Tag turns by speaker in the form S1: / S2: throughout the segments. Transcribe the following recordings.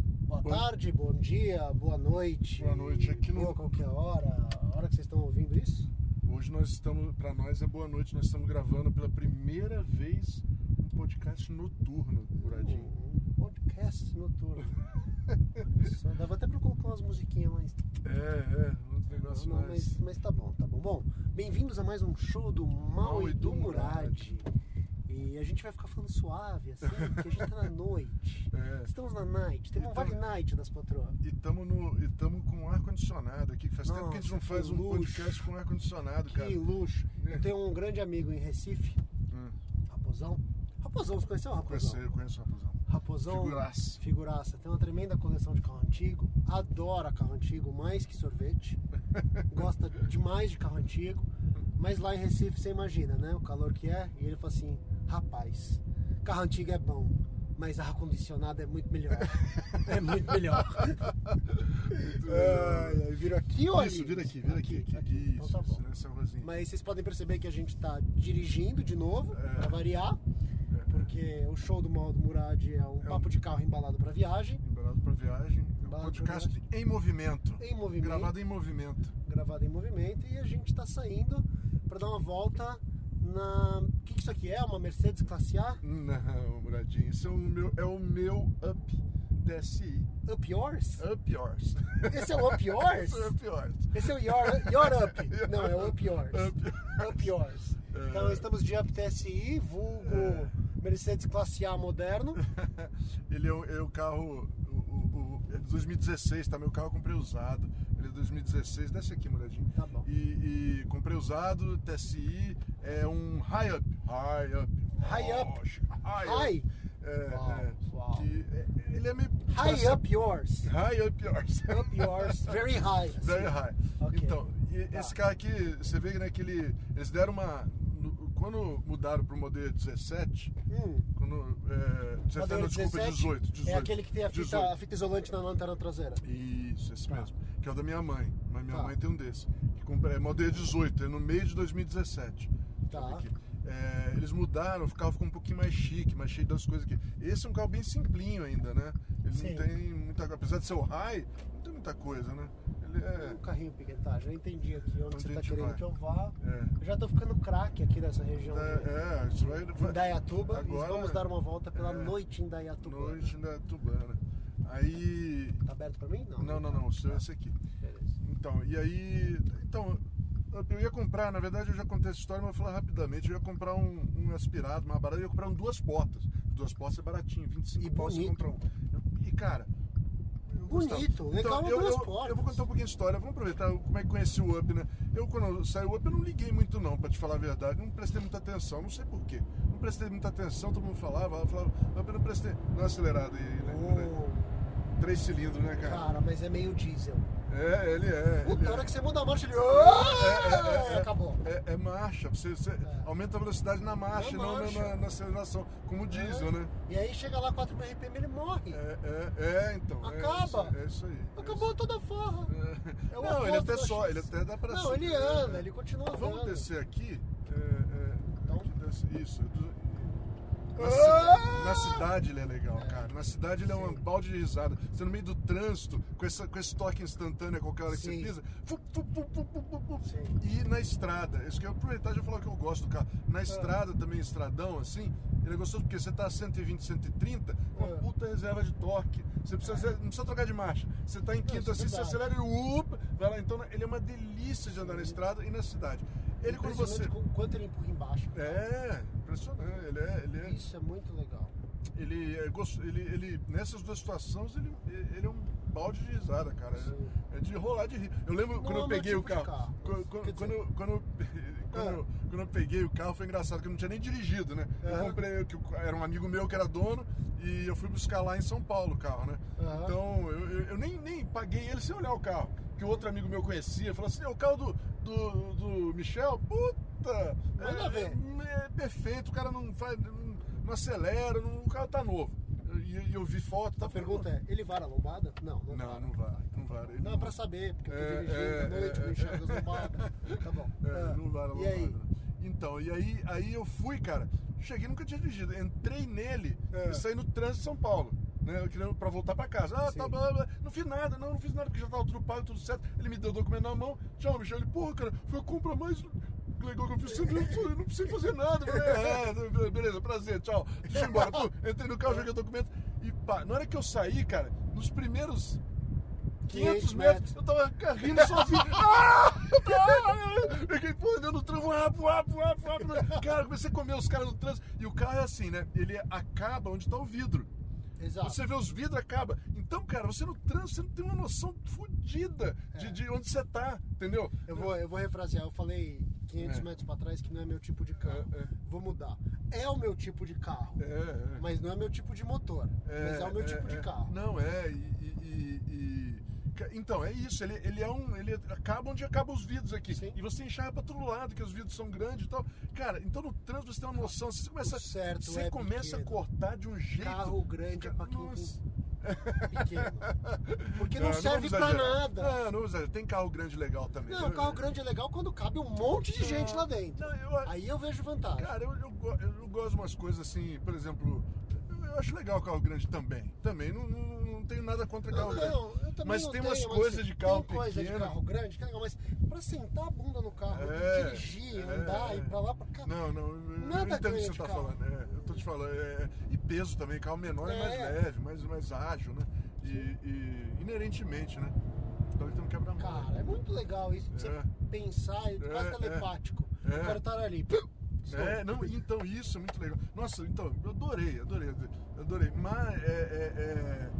S1: Boa tarde, bom dia, boa noite.
S2: Boa noite. Aqui no-
S1: Boa qualquer hora, a hora que vocês estão ouvindo isso.
S2: Hoje nós estamos, para nós é boa noite, nós estamos gravando pela primeira vez um podcast noturno, Muradinho.
S1: Um podcast noturno. Só dava até pra colocar umas musiquinhas mais.
S2: É, é, um negócio
S1: Não,
S2: mais.
S1: mas, mas tá bom, tá bom. Bom, bem-vindos a mais um show do Mal e do Murad. E a gente vai ficar falando suave, assim, porque a gente tá na noite.
S2: É.
S1: Estamos na night, tem um vale night das patroas.
S2: E estamos tamo com ar-condicionado aqui, que faz tempo que a gente não
S1: Nossa,
S2: faz
S1: que
S2: um
S1: luxo.
S2: podcast com ar-condicionado, cara.
S1: Que luxo. Eu tenho um grande amigo em Recife,
S2: Hum,
S1: Raposão. Raposão, você conheceu o Raposão?
S2: conheço, eu conheço o Raposão.
S1: Raposão.
S2: Figuraça.
S1: Figuraça. Tem uma tremenda coleção de carro antigo. Adora carro antigo mais que sorvete. Gosta demais de carro antigo. Mas lá em Recife você imagina, né? O calor que é. E ele falou assim: rapaz, carro antigo é bom. Mas ar-condicionado é muito melhor. é muito melhor.
S2: Muito
S1: Ai, ai, vira aqui ou
S2: Isso,
S1: ali?
S2: vira aqui, vira aqui. aqui.
S1: Então
S2: Isso,
S1: tá bom.
S2: nessa rosinha.
S1: Mas vocês podem perceber que a gente tá dirigindo de novo,
S2: É.
S1: pra variar. Porque o show do Mal do Murad é um
S2: É um-
S1: papo de carro embalado pra viagem.
S2: Embalado pra viagem.
S1: Pra
S2: podcast em movimento.
S1: Em movimento.
S2: Gravado em movimento.
S1: gravado em movimento e a gente está saindo para dar uma volta na. O que, que isso aqui é? Uma Mercedes Classe A?
S2: Não, Muradinho, isso é o meu, é o meu Up DSI.
S1: Up Yours?
S2: Up yours.
S1: Esse é o Up Yours?
S2: Esse é o Up yours.
S1: Esse é o Your, your Up. Não, é o Up Yours.
S2: Up
S1: Up Yours.
S2: É.
S1: Então estamos de Up TSI, vulgo Mercedes Classe A moderno.
S2: Ele é o, é o carro. O- é de 2016, tá? Meu carro eu comprei usado. Ele é de 2016. Desce aqui, Muradinho.
S1: Tá bom.
S2: E, e comprei usado, TSI, é um high up. High up.
S1: High up.
S2: High.
S1: High.
S2: up. É,
S1: Uau,
S2: é. Que é- ele é meio.
S1: High Up Yours.
S2: High up yours.
S1: Up Yours. Very high.
S2: Very high.
S1: Ok.
S2: Então, e
S1: Tá.
S2: esse carro aqui, você vê né, que ele, eles deram uma. Quando mudaram pro modelo 17,
S1: Hum.
S2: quando. É, 17,
S1: Modelo
S2: não, desculpa,
S1: 17
S2: 18, 18.
S1: É aquele que tem a fita,
S2: 18.
S1: a fita isolante na lanterna traseira.
S2: Isso, esse
S1: Tá.
S2: mesmo. Que é o da minha mãe. Mas minha
S1: Tá.
S2: mãe tem um desse. Que compra- é modelo 18, é no meio de 2017.
S1: Tá.
S2: É, eles mudaram, o carro ficou um pouquinho mais chique, mais cheio das coisas aqui. Esse é um carro bem simplinho ainda, né? Ele
S1: Sim.
S2: não tem muita Apesar de ser o high, não tem muita coisa, né? É.
S1: Um carrinho piquetagem, eu entendi aqui onde
S2: Onde
S1: você tá querendo
S2: vai.
S1: que eu vá.
S2: É.
S1: Eu já tô ficando craque aqui nessa região
S2: É, é, isso vai,
S1: de
S2: vai
S1: Indaiatuba
S2: Agora-
S1: e vamos dar uma volta pela
S2: é.
S1: noite em Indaiatuba.
S2: noite da Tubana. Aí.
S1: Tá aberto pra mim? Não.
S2: Não, não, não, o seu é esse aqui.
S1: Beleza.
S2: Então, e aí. Então, eu ia comprar, na verdade eu já contei essa história, mas vou falar rapidamente. Eu ia comprar um, um aspirado mais barato, eu ia comprar um duas portas. Duas portas é baratinho, 25
S1: E bonito.
S2: compra um. Eu- E cara.
S1: Bonito, legal
S2: Então, eu, eu, eu vou contar um pouquinho de história, vamos aproveitar como é que conheci o Up, né? Eu, quando saiu o Up, eu não liguei muito, não, pra te falar a verdade. Não prestei muita atenção, não sei porquê. Não prestei muita atenção, todo mundo falava, falava, Up, eu não prestei. Não acelerado aí, né?
S1: Oh,
S2: Três cilindros, né, cara?
S1: cara, mas é meio diesel.
S2: É, ele é.
S1: Puta,
S2: ele
S1: na
S2: é.
S1: hora que você muda a marcha, ele.
S2: É, é, é, é.
S1: Acabou.
S2: É, é marcha, você, você aumenta a velocidade na marcha,
S1: Na
S2: não na-
S1: marcha.
S2: Na, na aceleração, como o diesel, né?
S1: E aí chega lá 4 mil RPM ele morre.
S2: É, é, é, então. é
S1: Acaba.
S2: isso- É isso, aí. é
S1: Acabou toda a forra.
S2: isso.
S1: É
S2: não, ele até só, ele até dá pra
S1: Não, ele
S2: né?
S1: anda, ele continua
S2: Vamos
S1: andando.
S2: descer aqui. é, é,
S1: Então?
S2: aqui desce- isso. Na,
S1: Ah!
S2: na cidade ele é legal, cara. Na cidade ele é um balde de risada. Você no meio do trânsito, com, essa, com esse toque instantâneo a qualquer hora que
S1: Sim.
S2: você pisa. fu, fu, fu. E na estrada, isso que eu aproveitar e já falar que eu gosto do carro. Na estrada também, estradão, assim, ele é gostoso porque você tá a 120, 130, com uma
S1: É.
S2: puta reserva de torque. Você precisa, não precisa trocar de marcha. Você tá em quinta
S1: isso é
S2: assim, você
S1: verdade.
S2: acelera e up, vai lá. Então ele é uma delícia de andar na estrada e na cidade. Ele quando você.
S1: O quanto ele empurra embaixo.
S2: É, impressionante. Ele é. Ele é
S1: Isso é muito legal.
S2: ele, é ele, ele nessas duas situações ele, ele é um balde de risada, cara.
S1: Sim.
S2: É de rolar de rir. Eu lembro
S1: Não
S2: quando
S1: é
S2: eu peguei o
S1: tipo de
S2: carro.
S1: carro,
S2: Quando, quando, quando, eu- quando, eu- quando,
S1: Ah.
S2: eu, quando eu peguei o carro foi engraçado, porque eu não tinha nem dirigido, né? Eu comprei, que o- era um amigo meu que era dono, e eu fui buscar lá em São Paulo o carro, né? Então eu, paguei ele sem olhar o carro. Que o outro amigo meu conhecia, falou assim: é o carro do, do, do Michel, puta! É. É, é perfeito, o cara não faz. não, não acelera, não- o carro tá novo. E e eu, vi foto, tá
S1: A pergunta é, ele vara a lombada? Não, não,
S2: Não,
S1: vara.
S2: não vai, não vai. Ele
S1: Não, é pra saber, porque eu tô dirigindo
S2: é,
S1: noite,
S2: é,
S1: não enxergo as lombadas. Tá bom.
S2: É, não vai na
S1: E aí?
S2: lombada. Então, e aí, aí eu fui, cara, cheguei, nunca tinha dirigido, entrei nele
S1: É.
S2: e saí no trânsito de São Paulo. Né, eu queria pra voltar pra casa. Ah,
S1: Sim.
S2: tá, blá, blá. não fiz nada, não, não fiz nada, porque já tava tudo pago, tudo certo. Ele me deu o documento na mão. Tchau, Michel. Ele, porra, cara, foi a compra mais legal que eu fiz. Eu não precisei fazer nada. Eu falei, é, beleza, prazer, tchau. Deixa eu ir embora. Pô, entrei no carro, joguei o documento. E pá, na hora que eu saí, cara, nos primeiros 500 metros, eu tava rindo sozinho. Ah! Ah! Fiquei, pô, andando no trânsito, rápido, rápido, rápido, rápido. Cara, comecei a comer os caras no trânsito. E o carro é assim, né? Ele acaba onde tá o vidro.
S1: Exato.
S2: Você vê os vidros, acaba. Então, cara, você no trânsito, você não tem uma noção fodida de,
S1: É.
S2: de onde você tá, entendeu?
S1: Eu vou, eu vou refrasear, eu falei 500
S2: É.
S1: metros pra trás que não é meu tipo de carro.
S2: É, é.
S1: Vou mudar. É o meu tipo de carro,
S2: É, é.
S1: mas não é meu tipo de motor. mas é o meu tipo de carro.
S2: Não, é, e. e- e- e- Então, é isso, ele, ele é um. Ele acaba onde acabam os vidros aqui.
S1: Sim.
S2: E você enxerga pra todo lado, que os vidros são grandes e tal. Cara, então no trânsito você tem uma noção. Você começa,
S1: O certo
S2: você
S1: é
S2: começa a cortar de um jeito.
S1: Carro grande é pra quem pequeno. Porque não, serve
S2: vamos
S1: pra nada.
S2: Não, não. Tem carro grande legal também.
S1: Não,
S2: Eu-
S1: carro grande é legal quando cabe um monte de gente lá dentro.
S2: Não, eu-
S1: Aí eu vejo vantagem.
S2: Cara, eu, eu, eu gosto de umas coisas assim, por exemplo, eu, acho legal carro grande também. Também, não, não, não tenho nada contra carro
S1: Não,
S2: grande.
S1: não, eu também
S2: mas
S1: não
S2: tem
S1: tenho,
S2: umas
S1: mas
S2: coisas de carro
S1: tem coisa
S2: pequeno.
S1: de carro grande que é legal, mas pra sentar a bunda no carro,
S2: É,
S1: dirigir,
S2: é,
S1: andar,
S2: é.
S1: ir pra lá, pra cá.
S2: Não, não, eu
S1: Nada
S2: eu entendo o que você tá
S1: carro.
S2: falando. É, eu tô te falando. é, e peso também, carro menor é, mais
S1: É.
S2: leve, mais, mais ágil, né? E, e inerentemente, né? Então ele tem um quebra-mão.
S1: Cara, é muito legal isso de você
S2: É.
S1: pensar, é quase
S2: É,
S1: telepático.
S2: é.
S1: O cara tá ali.
S2: É, não, então isso é muito legal. Nossa, então, eu adorei, adorei, adorei. Mas é. é, é,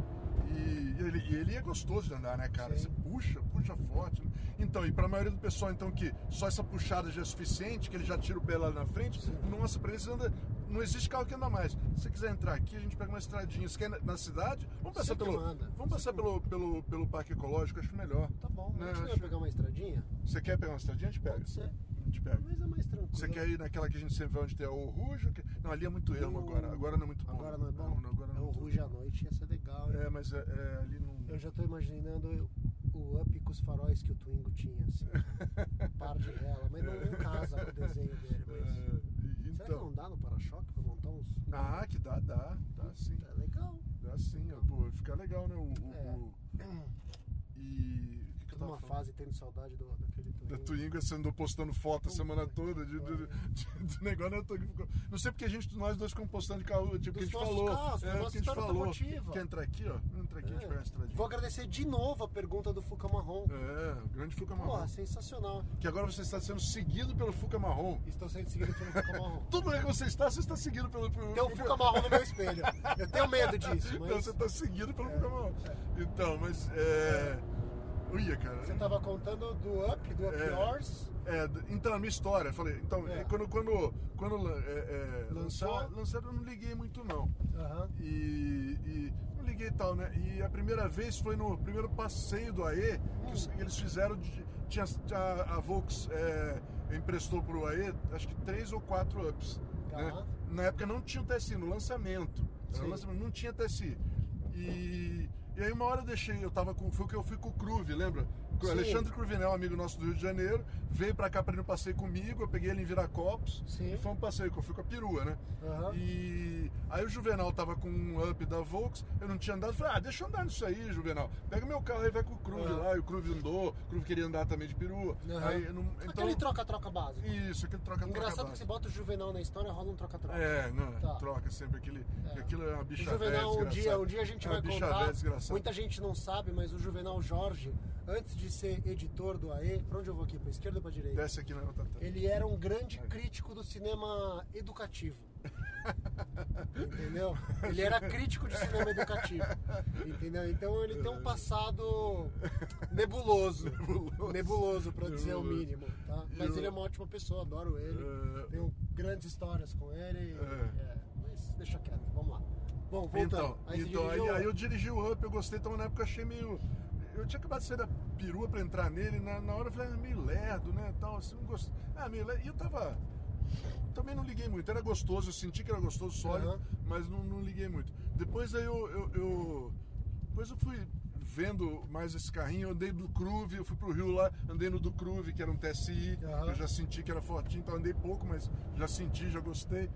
S2: e, ele, e ele é gostoso de andar, né, cara?
S1: Sim.
S2: Você puxa, puxa forte. né? Então, e pra maioria do pessoal, então, que só essa puxada já é suficiente, que ele já tira o pé lá na frente, nossa, pra eles anda. Não existe carro que anda mais. Se você quiser entrar aqui, a gente pega uma estradinha. Você quer na, na cidade? Vamos
S1: Você
S2: passar
S1: que
S2: pelo.
S1: manda.
S2: Vamos passar
S1: Você
S2: pelo, pelo, pelo Parque Ecológico, acho melhor.
S1: Tá bom,
S2: Né,
S1: a gente
S2: acho-
S1: pegar uma estradinha?
S2: Você quer pegar uma estradinha? A gente pega.
S1: Pode ser.
S2: Gente pega.
S1: Mas é mais tranquilo.
S2: Você quer ir naquela que a gente sempre vai onde tem o Rujo? Que- Não, ali é muito ermo agora. Agora não é muito bom.
S1: Agora não é bom?
S2: Não, não, agora não
S1: é o
S2: muito
S1: Ruge à noite, ia ser legal. hein?
S2: É, mas é, é, ali não.
S1: Eu já tô imaginando o up com os faróis que o Twingo tinha, assim. Par de rela, mas não, não casa com o desenho dele. Mas...
S2: É, e-
S1: Será que não
S2: então.
S1: dá no para-choque pra montar uns.
S2: Ah, que dá, dá. Dá sim.
S1: É legal.
S2: Dá sim. Pô, fica legal, né? O, o-
S1: É.
S2: o- E. O tava
S1: numa fase tendo saudade do, daquele Twingo.
S2: Da Twingo, você andou postando foto a semana toda de, de, de- do negócio, né? Tô- ficou- Não sei porque a gente, nós dois ficamos postando de carro, tipo, que a gente falou.
S1: carros, foi
S2: é,
S1: a
S2: que
S1: nossa
S2: a gente falou.
S1: automotiva.
S2: Quer entrar aqui, ó? Entrar aqui, a gente
S1: É.
S2: pega a estradinha.
S1: Vou agradecer de novo a pergunta do Fuca Marrom.
S2: É, o grande Fuca Marrom.
S1: Porra, sensacional.
S2: Que agora você está sendo seguido pelo Fuca Marrom.
S1: Estou sendo seguido pelo Fuca Marrom.
S2: Todo lugar que você está, você está seguido pelo. pelo
S1: Tem um Fuca Marrom no meu espelho. Eu tenho medo disso,
S2: Então
S1: mas
S2: você está seguido pelo Fuca Marrom. Então, mas. É. Cara.
S1: você tava contando do Up, do Up
S2: É.
S1: Yours.
S2: É, então, a minha história, eu falei, então,
S1: É.
S2: é, quando, quando, quando é, é,
S1: Lançou?
S2: lançaram, eu não liguei muito não.
S1: Aham.
S2: E, e não liguei tal, né? E a primeira vez foi no primeiro passeio do AE, que os- eles fizeram, de, tinha, tinha- a Volks é, emprestou pro AE, acho que três ou quatro ups. Né? Na época não tinha o TSI, no lançamento, não tinha TSI. E, e aí uma hora eu deixei, eu tava com. Foi que eu fui com o Cruve, lembra? O
S1: Sim.
S2: Alexandre Cruvinel, amigo nosso do Rio de Janeiro, veio pra cá pra ir no passeio comigo, eu peguei ele em Viracopos
S1: Sim.
S2: e foi um passeio que eu fui com a perua, né?
S1: Aham.
S2: E aí o Juvenal tava com um up da Volks, eu não tinha andado, falei, ah, deixa eu andar nisso aí, Juvenal. Pega meu carro aí, vai com o Cruve
S1: Aham.
S2: lá, e o Cruve andou, o Cruve queria andar também de perua.
S1: Aham.
S2: Aí, não, então,
S1: Aquele troca-troca básico.
S2: Isso, aquele troca-troca.
S1: Engraçado que
S2: básico.
S1: você bota o Juvenal na história, rola um troca-troca.
S2: É, não,
S1: Tá.
S2: troca sempre aquele.
S1: É.
S2: Aquilo é uma
S1: O
S2: bicha
S1: Juvenal,
S2: velha,
S1: um dia, um dia a gente
S2: É
S1: vai contar. Muita gente não sabe, mas o Juvenal Jorge, antes de ser editor do AE, pra onde eu vou aqui? Pra esquerda ou pra direita?
S2: Desce aqui na tela.
S1: Ele era um grande crítico do cinema educativo. Entendeu? Ele era crítico de cinema educativo. Entendeu? Então ele tem um passado nebuloso.
S2: Nebuloso.
S1: Nebuloso, pra dizer o
S2: Nebuloso.
S1: mínimo. Tá? Mas
S2: o-
S1: ele é uma ótima pessoa, adoro ele.
S2: É.
S1: Tenho grandes histórias com ele.
S2: É.
S1: é, mas deixa quieto, vamos lá. Bom, voltando.
S2: Então,
S1: Aí
S2: então aí, aí eu dirigi o Up, eu gostei, então na época eu achei meio. Eu tinha acabado de sair da perua pra entrar nele, na, na hora eu falei, ah, meio lerdo, né? Tal, assim, não. Ah, meio lerdo. E eu tava. Também não liguei muito, era gostoso, eu senti que era gostoso, sólido,
S1: Aham.
S2: mas não, não liguei muito. Depois aí eu, eu, eu- Depois eu fui vendo mais esse carrinho, eu andei do Cruve, eu fui pro Rio lá, andei no do Cruve, que era um TSI,
S1: Aham.
S2: eu já senti que era fortinho, então andei pouco, mas já senti, já gostei.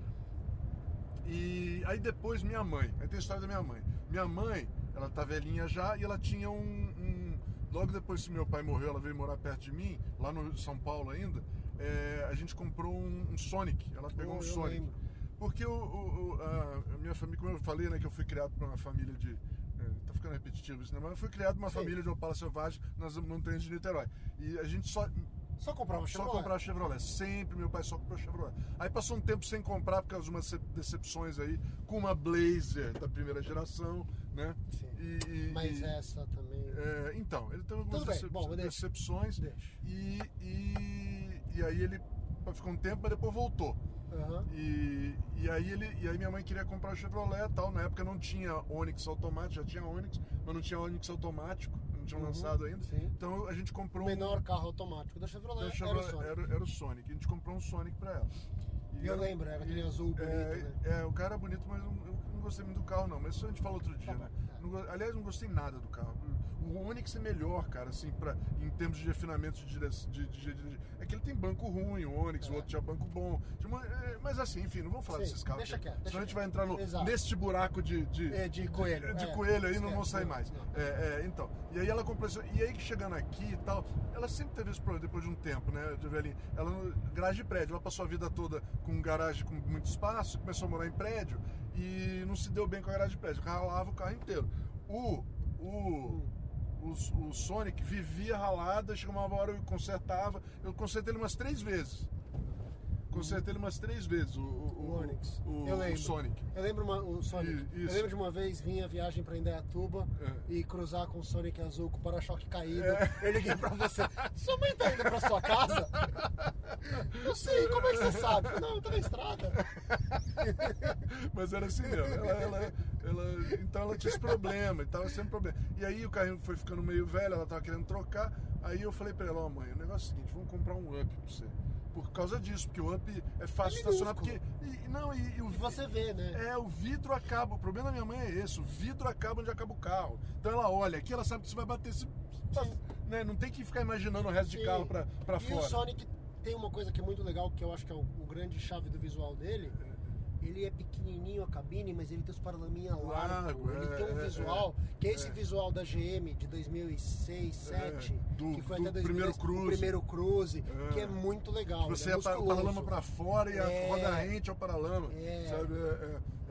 S2: E aí depois minha mãe, aí tem a história da minha mãe. Minha mãe, ela tá velhinha já e ela tinha um, um- Logo depois que meu pai morreu, ela veio morar perto de mim, lá no São Paulo ainda. é, a gente comprou um, um Sonic. Ela pegou
S1: Oh,
S2: um Sonic.
S1: lembro.
S2: Porque o, o- a minha família, como eu falei, né, que eu fui criado por uma família de. é, tá ficando repetitivo isso, né? Mas eu fui criado por uma
S1: Sim.
S2: família de Opala Selvagem nas montanhas de Niterói. E a gente só.
S1: Só comprava
S2: Só
S1: Chevrolet.
S2: comprar Chevrolet. Sempre meu pai só comprou Chevrolet. Aí passou um tempo sem comprar por causa de umas ce- decepções aí com uma Blazer da primeira geração, né?
S1: Sim.
S2: E, e-
S1: Mas
S2: e-
S1: essa também.
S2: é, então, ele teve algumas decep-
S1: bom,
S2: decepções
S1: Deixa.
S2: e, e, e aí ele ficou um tempo, mas depois voltou.
S1: Aham.
S2: E, e, aí ele, e aí minha mãe queria comprar o Chevrolet e tal. Na época não tinha Onix automático, já tinha Onix, mas não tinha Onix automático, não tinham
S1: Uhum,
S2: lançado ainda.
S1: sim.
S2: Então a gente
S1: O
S2: comprou um.
S1: menor carro automático da Chevrolet,
S2: da
S1: era o
S2: Chevrolet,
S1: Sonic.
S2: era, era o Sonic. A gente comprou um Sonic pra ela. E
S1: Eu
S2: era-
S1: lembro, era aquele
S2: e-
S1: azul bonito,
S2: é,
S1: né?
S2: É, o cara é bonito, mas eu, eu não gostei muito do carro, não. Mas isso a gente fala outro dia,
S1: Tá
S2: né?
S1: é.
S2: Não aliás, não gostei nada do carro. O Onix é melhor, cara, assim, pra, em termos de refinamento de direção. De, de- de- é que ele tem banco ruim, o Onix, o
S1: É.
S2: outro tinha banco bom. Uma- é, mas assim, enfim, não vamos falar
S1: Sim,
S2: desses carros.
S1: deixa
S2: aqui.
S1: quieto, deixa
S2: Senão a gente vai entrar no, neste buraco de. De,
S1: É, coelho,
S2: De,
S1: é.
S2: coelho aí, não
S1: não,
S2: mais.
S1: não.
S2: É, então. E aí ela comprou isso. E aí que chegando aqui e tal, ela sempre teve esse problema depois de um tempo, né, de velhinha. Ela, garagem de prédio, ela passou a vida toda com garagem com muito espaço, começou a morar em prédio e não se deu bem com a garagem de prédio. Ralava o carro inteiro. O. O. O, o Sonic vivia ralada, chegava uma hora eu consertava. Eu consertei ele umas três vezes. Consertei ele umas três vezes, o, o,
S1: O Onix.
S2: o,
S1: eu
S2: o
S1: lembro.
S2: Sonic.
S1: Eu lembro uma, o Sonic.
S2: Isso.
S1: Eu lembro de uma vez vinha viagem pra Indaiatuba
S2: É.
S1: e cruzar com o Sonic azul com o para-choque caído.
S2: É.
S1: Eu liguei pra você. Sua mãe tá indo pra sua casa? Eu sei, como é que você sabe? Não, eu tô na estrada.
S2: Mas era assim mesmo. Ela, ela- ela- então ela tinha esse problema, e tava sempre problema. E aí o carrinho foi ficando meio velho, ela tava querendo trocar. Aí eu falei pra ela, ó mãe, o negócio é o seguinte, vamos comprar um up pra você. Por causa disso, porque o up é fácil
S1: É
S2: estacionar, porque. E, não, e, e o
S1: E você vê, né?
S2: É, o vidro acaba. O problema da minha mãe é esse: o vidro acaba onde acaba o carro. Então ela olha aqui, ela sabe que você vai bater. Se, né, não tem que ficar imaginando o resto de
S1: Sim.
S2: carro pra, pra
S1: e
S2: fora.
S1: o Sonic tem uma coisa que é muito legal, que eu acho que é o, o grande chave do visual dele. Ele é pequenininho a cabine, mas ele tem os paralaminhas
S2: Largo.
S1: Ele
S2: é,
S1: tem um
S2: é,
S1: visual,
S2: é,
S1: que é esse
S2: é.
S1: visual da GM de 2006, 2007,
S2: do-
S1: que foi
S2: do
S1: até 2010,
S2: primeiro Cruze.
S1: o primeiro Cruze, que é muito legal.
S2: Você
S1: ele é
S2: ia para o paralama pra fora e a roda rente ao paralama. Sabe?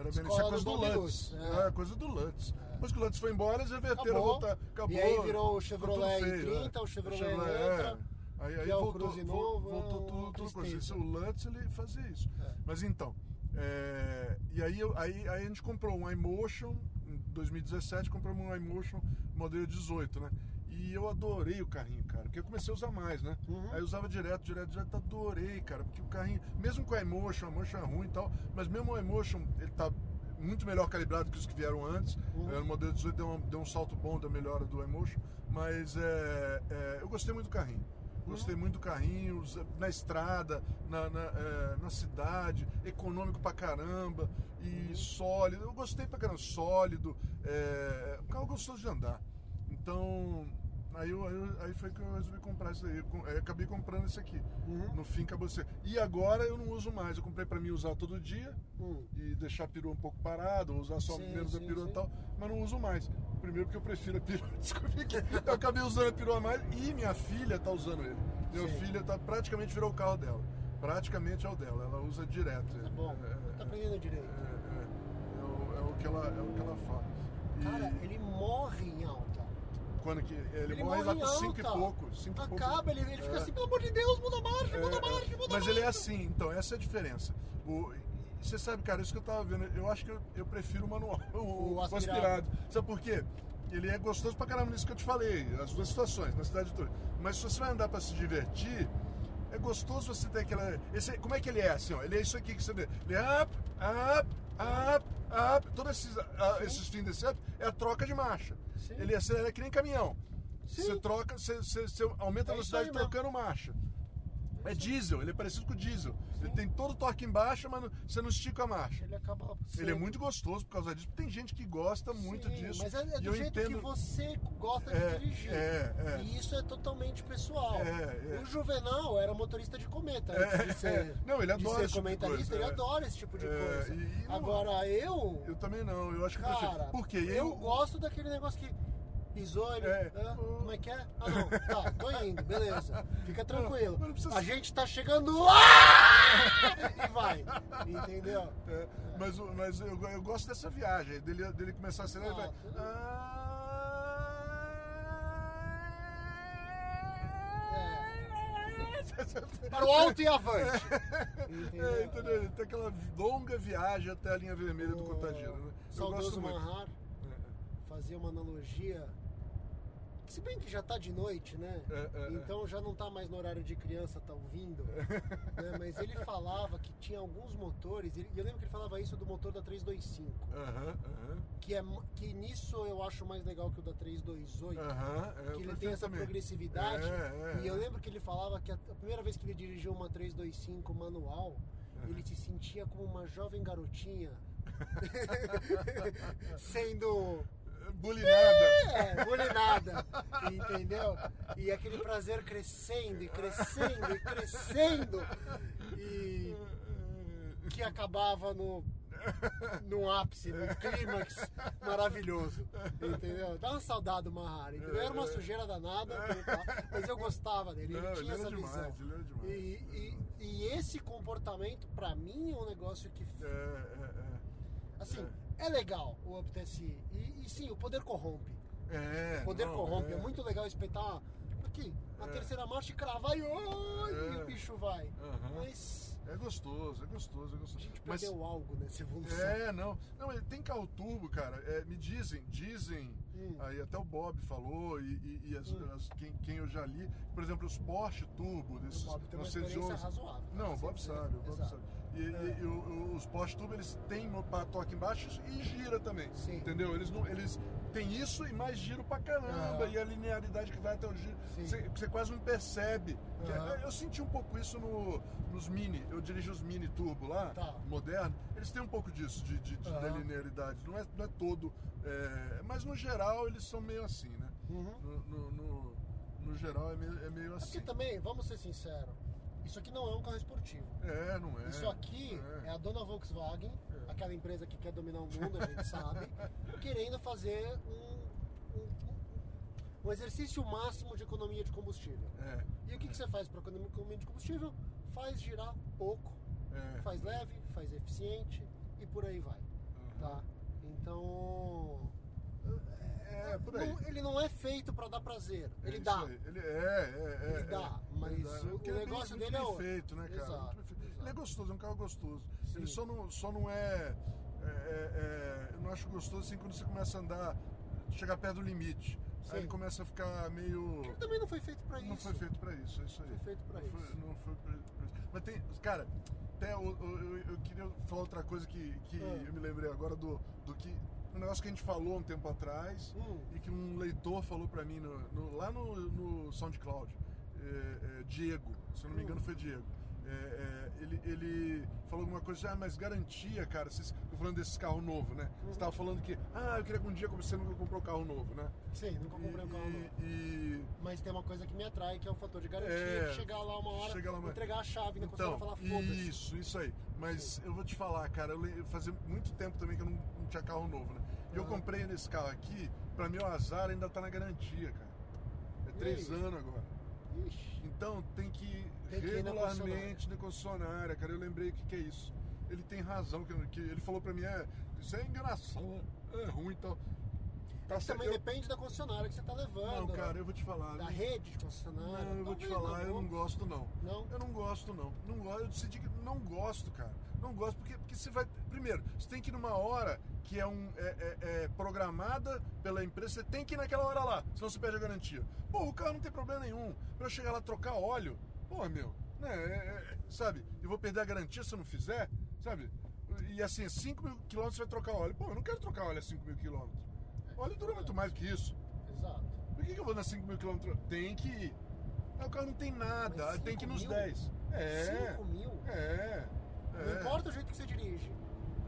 S2: Era bem isso é coisa
S1: do.
S2: Lutz, É. coisa do Lutz. Depois que o Lutz foi embora, eles reverteram, voltar. Acabou.
S1: E aí virou o Chevrolet
S2: feio,
S1: i30,
S2: é.
S1: o Chevrolet
S2: é.
S1: entra,
S2: Aí, aí
S1: o
S2: voltou, voltou
S1: é
S2: tudo, tudo coisa. Esse, o Lutz, ele fazia isso. Mas então, é, e aí, aí, aí a gente comprou um iMotion, em 2017 compramos um iMotion modelo 18, né? E eu adorei o carrinho, cara, porque eu comecei a usar mais, né?
S1: Uhum.
S2: Aí eu usava direto, direto, direto, adorei, cara, porque o carrinho, mesmo com o iMotion, a Motion é ruim e tal, mas mesmo o iMotion, ele tá muito melhor calibrado que os que vieram antes.
S1: Uhum.
S2: É, o modelo 18 deu um, deu um salto bom da melhora do iMotion, mas é, é, eu gostei muito do carrinho. Gostei muito do carrinho, na estrada, na, na, é, na cidade, econômico pra caramba e sólido. Eu gostei pra caramba, sólido, é, um carro gostoso de andar. Então, aí, eu, aí, eu- aí foi que eu resolvi comprar isso aí. Eu acabei comprando esse aqui.
S1: Uhum.
S2: No fim acabou sendo. E agora eu não uso mais. Eu comprei pra mim usar todo dia
S1: Hum.
S2: e deixar a perua um pouco parada, usar só
S1: Sim,
S2: menos a
S1: sim,
S2: perua
S1: sim.
S2: e tal, mas não uso mais. Primeiro porque eu prefiro a perua. Descobri que eu acabei usando a perua mais e minha filha tá usando ele. Minha
S1: Sim.
S2: filha tá praticamente virou o carro dela. Praticamente é o dela, ela usa direto.
S1: Tá bom,
S2: É,
S1: tá aprendendo direito.
S2: é, é, é o, é o que ela, é o que ela fala. E
S1: Cara, ele morre em alta.
S2: Quando que ele,
S1: Ele
S2: morre lá
S1: morre
S2: com
S1: em
S2: 5 e pouco. Cinco e pouco.
S1: Acaba, ele, ele fica
S2: É.
S1: assim, pelo amor de Deus, muda a marcha,
S2: É,
S1: muda a
S2: é.
S1: marcha, muda a
S2: Mas ele é assim, então, essa é a diferença. O, você sabe, cara, isso que eu tava vendo, eu acho que eu, eu prefiro o manual, o,
S1: O
S2: o
S1: aspirado.
S2: aspirado. Sabe por quê? Ele é gostoso pra caramba nisso que eu te falei, as duas situações, na cidade toda. Mas se você vai andar pra se divertir, é gostoso você ter aquela. Esse, como é que ele é assim, ó? Ele é isso aqui que você vê. Ele é up, up, up, up. Todos esses, ah, esses fins desse up é a troca de marcha.
S1: Sim.
S2: Ele acelera que nem caminhão.
S1: Sim.
S2: Você troca, você, você- você aumenta a
S1: É isso
S2: velocidade trocando marcha. É diesel, ele é parecido com o diesel. Ele tem todo o torque embaixo, mas não- você não estica a marcha.
S1: Ele acaba.
S2: Ele é
S1: sendo-
S2: muito gostoso por causa disso. Tem gente que gosta muito
S1: Sim,
S2: disso.
S1: Mas é, é do
S2: eu
S1: jeito
S2: entendo.
S1: que você gosta
S2: É,
S1: de dirigir.
S2: é, é.
S1: E isso é totalmente pessoal.
S2: É, é.
S1: O Juvenal era motorista de cometa
S2: É,
S1: ser,
S2: é. Não, ele
S1: de
S2: adora
S1: ser
S2: esse tipo de
S1: comentarista,
S2: coisa,
S1: ele
S2: é.
S1: adora esse tipo de
S2: É,
S1: coisa.
S2: e- e não-
S1: Agora eu,
S2: Eu também não, eu acho que eu
S1: cara,
S2: prefiro. Por quê?
S1: eu gosto daquele negócio que pisou, ele.
S2: É.
S1: "Ah, como é que é? Ah não, tá, tô indo, beleza. Fica tranquilo.
S2: mas não precisa
S1: A gente tá chegando lá! E vai. Entendeu?
S2: É, mas o- mas eu, eu gosto dessa viagem, dele, dele começar a acelerar e vai.
S1: Ah, tudo-
S2: Ah...
S1: Para o alto e avante. Entendeu?
S2: É, entendeu? Tem aquela longa viagem até a linha vermelha do Contagiro, né? Eu gosto muito.
S1: Manhar fazia uma analogia. Se bem que já tá de noite, né?
S2: É, é.
S1: então já não tá mais no horário de criança, tá ouvindo. né? Mas ele falava que tinha alguns motores, e eu lembro que ele falava isso do motor da 325,
S2: Aham, aham,
S1: que, é, que nisso eu acho mais legal que o da 328.
S2: aham. é, eu
S1: que ele tem essa
S2: também.
S1: progressividade. E eu lembro que ele falava que a, a primeira vez que ele dirigiu uma 325 manual, ele se sentia como uma jovem garotinha. sendo
S2: Bulinada.
S1: é, bulinada, entendeu? E aquele prazer crescendo e crescendo e crescendo e que acabava no no ápice, no clímax maravilhoso, entendeu? Dá uma saudade do Mahara, entendeu? Era uma sujeira danada, mas eu gostava dele, ele
S2: Não,
S1: tinha
S2: ele
S1: essa
S2: demais,
S1: visão.
S2: demais.
S1: E, e, e esse comportamento, pra mim, é um negócio que
S2: É, é,
S1: Assim, é legal o Up TSI. E, e sim, o poder corrompe.
S2: é.
S1: O poder
S2: não,
S1: corrompe. É.
S2: é.
S1: muito legal espetar aqui, na
S2: É.
S1: terceira marcha e cravar e, oi,
S2: É.
S1: o bicho vai.
S2: Aham.
S1: Mas
S2: É gostoso, é gostoso, é
S1: a
S2: gostoso.
S1: gente
S2: Mas
S1: perdeu algo nessa evolução.
S2: É, não. Não, ele tem carro turbo, cara. É, me dizem, dizem,
S1: Hum.
S2: aí até o Bob falou, e, e- e as-
S1: Hum.
S2: as- quem, quem eu já li, por exemplo, os Porsche turbo, desses
S1: O Bob tem uma experiência
S2: 911.
S1: razoável.
S2: Não, o Bob sabe, o Bob sabe. E, e-
S1: É.
S2: e o- os Porsche turbo, eles têm toque embaixo e gira também.
S1: Sim.
S2: Entendeu? Eles, não, eles têm isso e mais giro pra caramba. E a linearidade que vai até o giro. Você, você quase não percebe.
S1: Aham.
S2: Eu senti um pouco isso no- nos Mini. Eu dirijo os Mini Turbo lá,
S1: Tá.
S2: moderno. Eles têm um pouco disso, de, de, de- linearidade. Não é, não é todo. é, mas no geral, eles são meio assim, né?
S1: Uhum.
S2: No, no, no- no geral, é meio, é meio
S1: É
S2: assim.
S1: Porque também, vamos ser sinceros, isso aqui não é um carro esportivo.
S2: É, não é.
S1: Isso aqui é. a dona Volkswagen,
S2: É.
S1: aquela empresa que quer dominar o mundo, a gente sabe, querendo fazer um, um, um exercício máximo de economia de combustível.
S2: É,
S1: E o que, que você faz para economia de combustível? Faz girar pouco,
S2: é.
S1: faz leve, faz eficiente e por aí vai. Tá? Então.
S2: É, por aí.
S1: não- ele não é feito para dar prazer.
S2: É
S1: Ele
S2: isso
S1: dá.
S2: Ele é, é, é.
S1: Ele
S2: é.
S1: dá, mas o- o
S2: é
S1: negócio dele é
S2: muito
S1: o-
S2: bem feito, né, cara?
S1: Exato,
S2: Muito bem feito.
S1: exato.
S2: Ele é gostoso, é um carro gostoso.
S1: Sim.
S2: Ele só não, só não é, é, é- é- Eu não acho gostoso assim quando você começa a andar, chegar perto do limite.
S1: Sim.
S2: Aí ele começa a ficar meio.
S1: Ele também não foi feito para
S2: Não
S1: isso.
S2: foi feito pra isso, é isso aí.
S1: Foi feito pra
S2: não Foi,
S1: isso.
S2: não foi pra, pra isso. Mas tem. Cara, até eu, eu, eu- eu queria falar outra coisa que, que
S1: Ah.
S2: eu me lembrei agora do, do que. Um negócio que a gente falou um tempo atrás
S1: Hum.
S2: e que um leitor falou pra mim no, no- lá no, no SoundCloud. É, é, Diego, se eu não me
S1: Hum.
S2: engano foi Diego. É, é, ele, ele falou alguma coisa, ah, mas garantia, cara, vocês, tô falando desses carros novos, né?
S1: Uhum.
S2: Você tava falando que, ah, eu queria que um dia você nunca comprou carro novo, né?
S1: Sim, nunca comprei um carro
S2: E-
S1: novo.
S2: e,
S1: Mas tem uma coisa que me atrai, que é o fator de garantia,
S2: É,
S1: chegar lá uma hora,
S2: chega lá uma-
S1: entregar a chave na
S2: Então,
S1: concessionária e falar foda-se.
S2: isso, isso aí. Mas eu vou te falar, cara, eu fazia muito tempo também que eu não, não tinha carro novo, né? E eu comprei nesse carro aqui, pra meu azar ainda tá na garantia, cara. É três
S1: aí?
S2: anos agora.
S1: Ixi,
S2: Então tem que regularmente na concessionária, cara. Eu lembrei o que, que é isso. Ele tem razão, que, que ele falou pra mim, é, isso é enganação, é ruim, então. Tá
S1: Mas também
S2: certo.
S1: depende da concessionária que você tá levando.
S2: Não, cara, eu vou te falar.
S1: Da
S2: não-
S1: rede de concessionária.
S2: Não, eu vou te falar, eu não gosto não.
S1: Não?
S2: Eu não gosto não. Não gosto, eu decidi que não gosto, cara. Não gosto porque, porque você vai. Primeiro, você tem que ir numa hora que é, um, é, é- é programada pela empresa, você tem que ir naquela hora lá, senão você perde a garantia. Pô, o carro não tem problema nenhum. Pra eu chegar lá trocar óleo, pô, meu, né, é- é- sabe? Eu vou perder a garantia se eu não fizer, sabe? E assim, 5 mil quilômetros você vai trocar óleo. Pô, eu não quero trocar óleo a 5 mil quilômetros. Óleo dura muito mais que isso.
S1: Exato.
S2: Por que, que eu vou nas 5 mil quilômetros? Tem que ir. Aí o carro não tem nada, tem que ir nos
S1: mil?
S2: 10. É.
S1: 5 mil?
S2: É.
S1: Não
S2: é.
S1: importa o jeito que você dirige.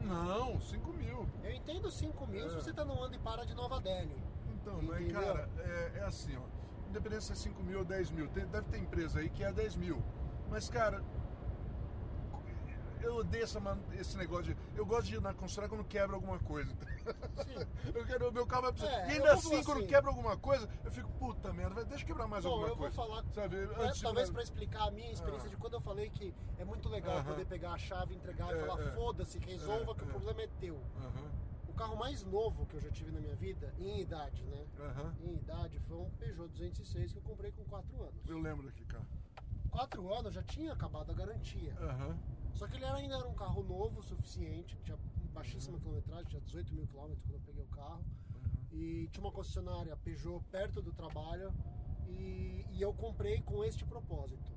S2: Não, 5 mil.
S1: Eu entendo 5 mil
S2: É.
S1: se você tá no ano e para de Nova Delhi.
S2: Então, mas cara, é, é assim, ó. Independente se é 5 mil ou 10 mil, tem- deve ter empresa aí que é 10 mil. Mas, cara, eu odeio essa, esse negócio de. Eu gosto de ir na concessionária quando quebra alguma coisa.
S1: Sim.
S2: Eu quero, meu carro vai precisar.
S1: É,
S2: e ainda assim,
S1: falar
S2: quando
S1: assim.
S2: quebra alguma coisa, eu fico, puta merda, deixa eu quebrar mais
S1: Bom,
S2: alguma
S1: eu vou
S2: coisa.
S1: falar.
S2: Sabe?
S1: É,
S2: Antes de-
S1: talvez para explicar a minha experiência
S2: Ah.
S1: de quando eu falei que é muito legal
S2: Aham.
S1: poder pegar a chave, entregar e
S2: É,
S1: falar
S2: é.
S1: foda-se, resolva
S2: É,
S1: que o
S2: é.
S1: problema é teu.
S2: Aham,
S1: O carro mais novo que eu já tive na minha vida, em idade, né?
S2: aham.
S1: Em idade, foi um Peugeot 206 que eu comprei com 4 anos.
S2: Eu lembro daqui, cara.
S1: 4 anos já tinha acabado a garantia.
S2: Aham.
S1: Só que ele ainda era um carro novo o suficiente, tinha baixíssima quilometragem, tinha 18 mil quilômetros quando eu peguei o carro. E tinha uma concessionária Peugeot perto do trabalho e, e eu comprei com este propósito.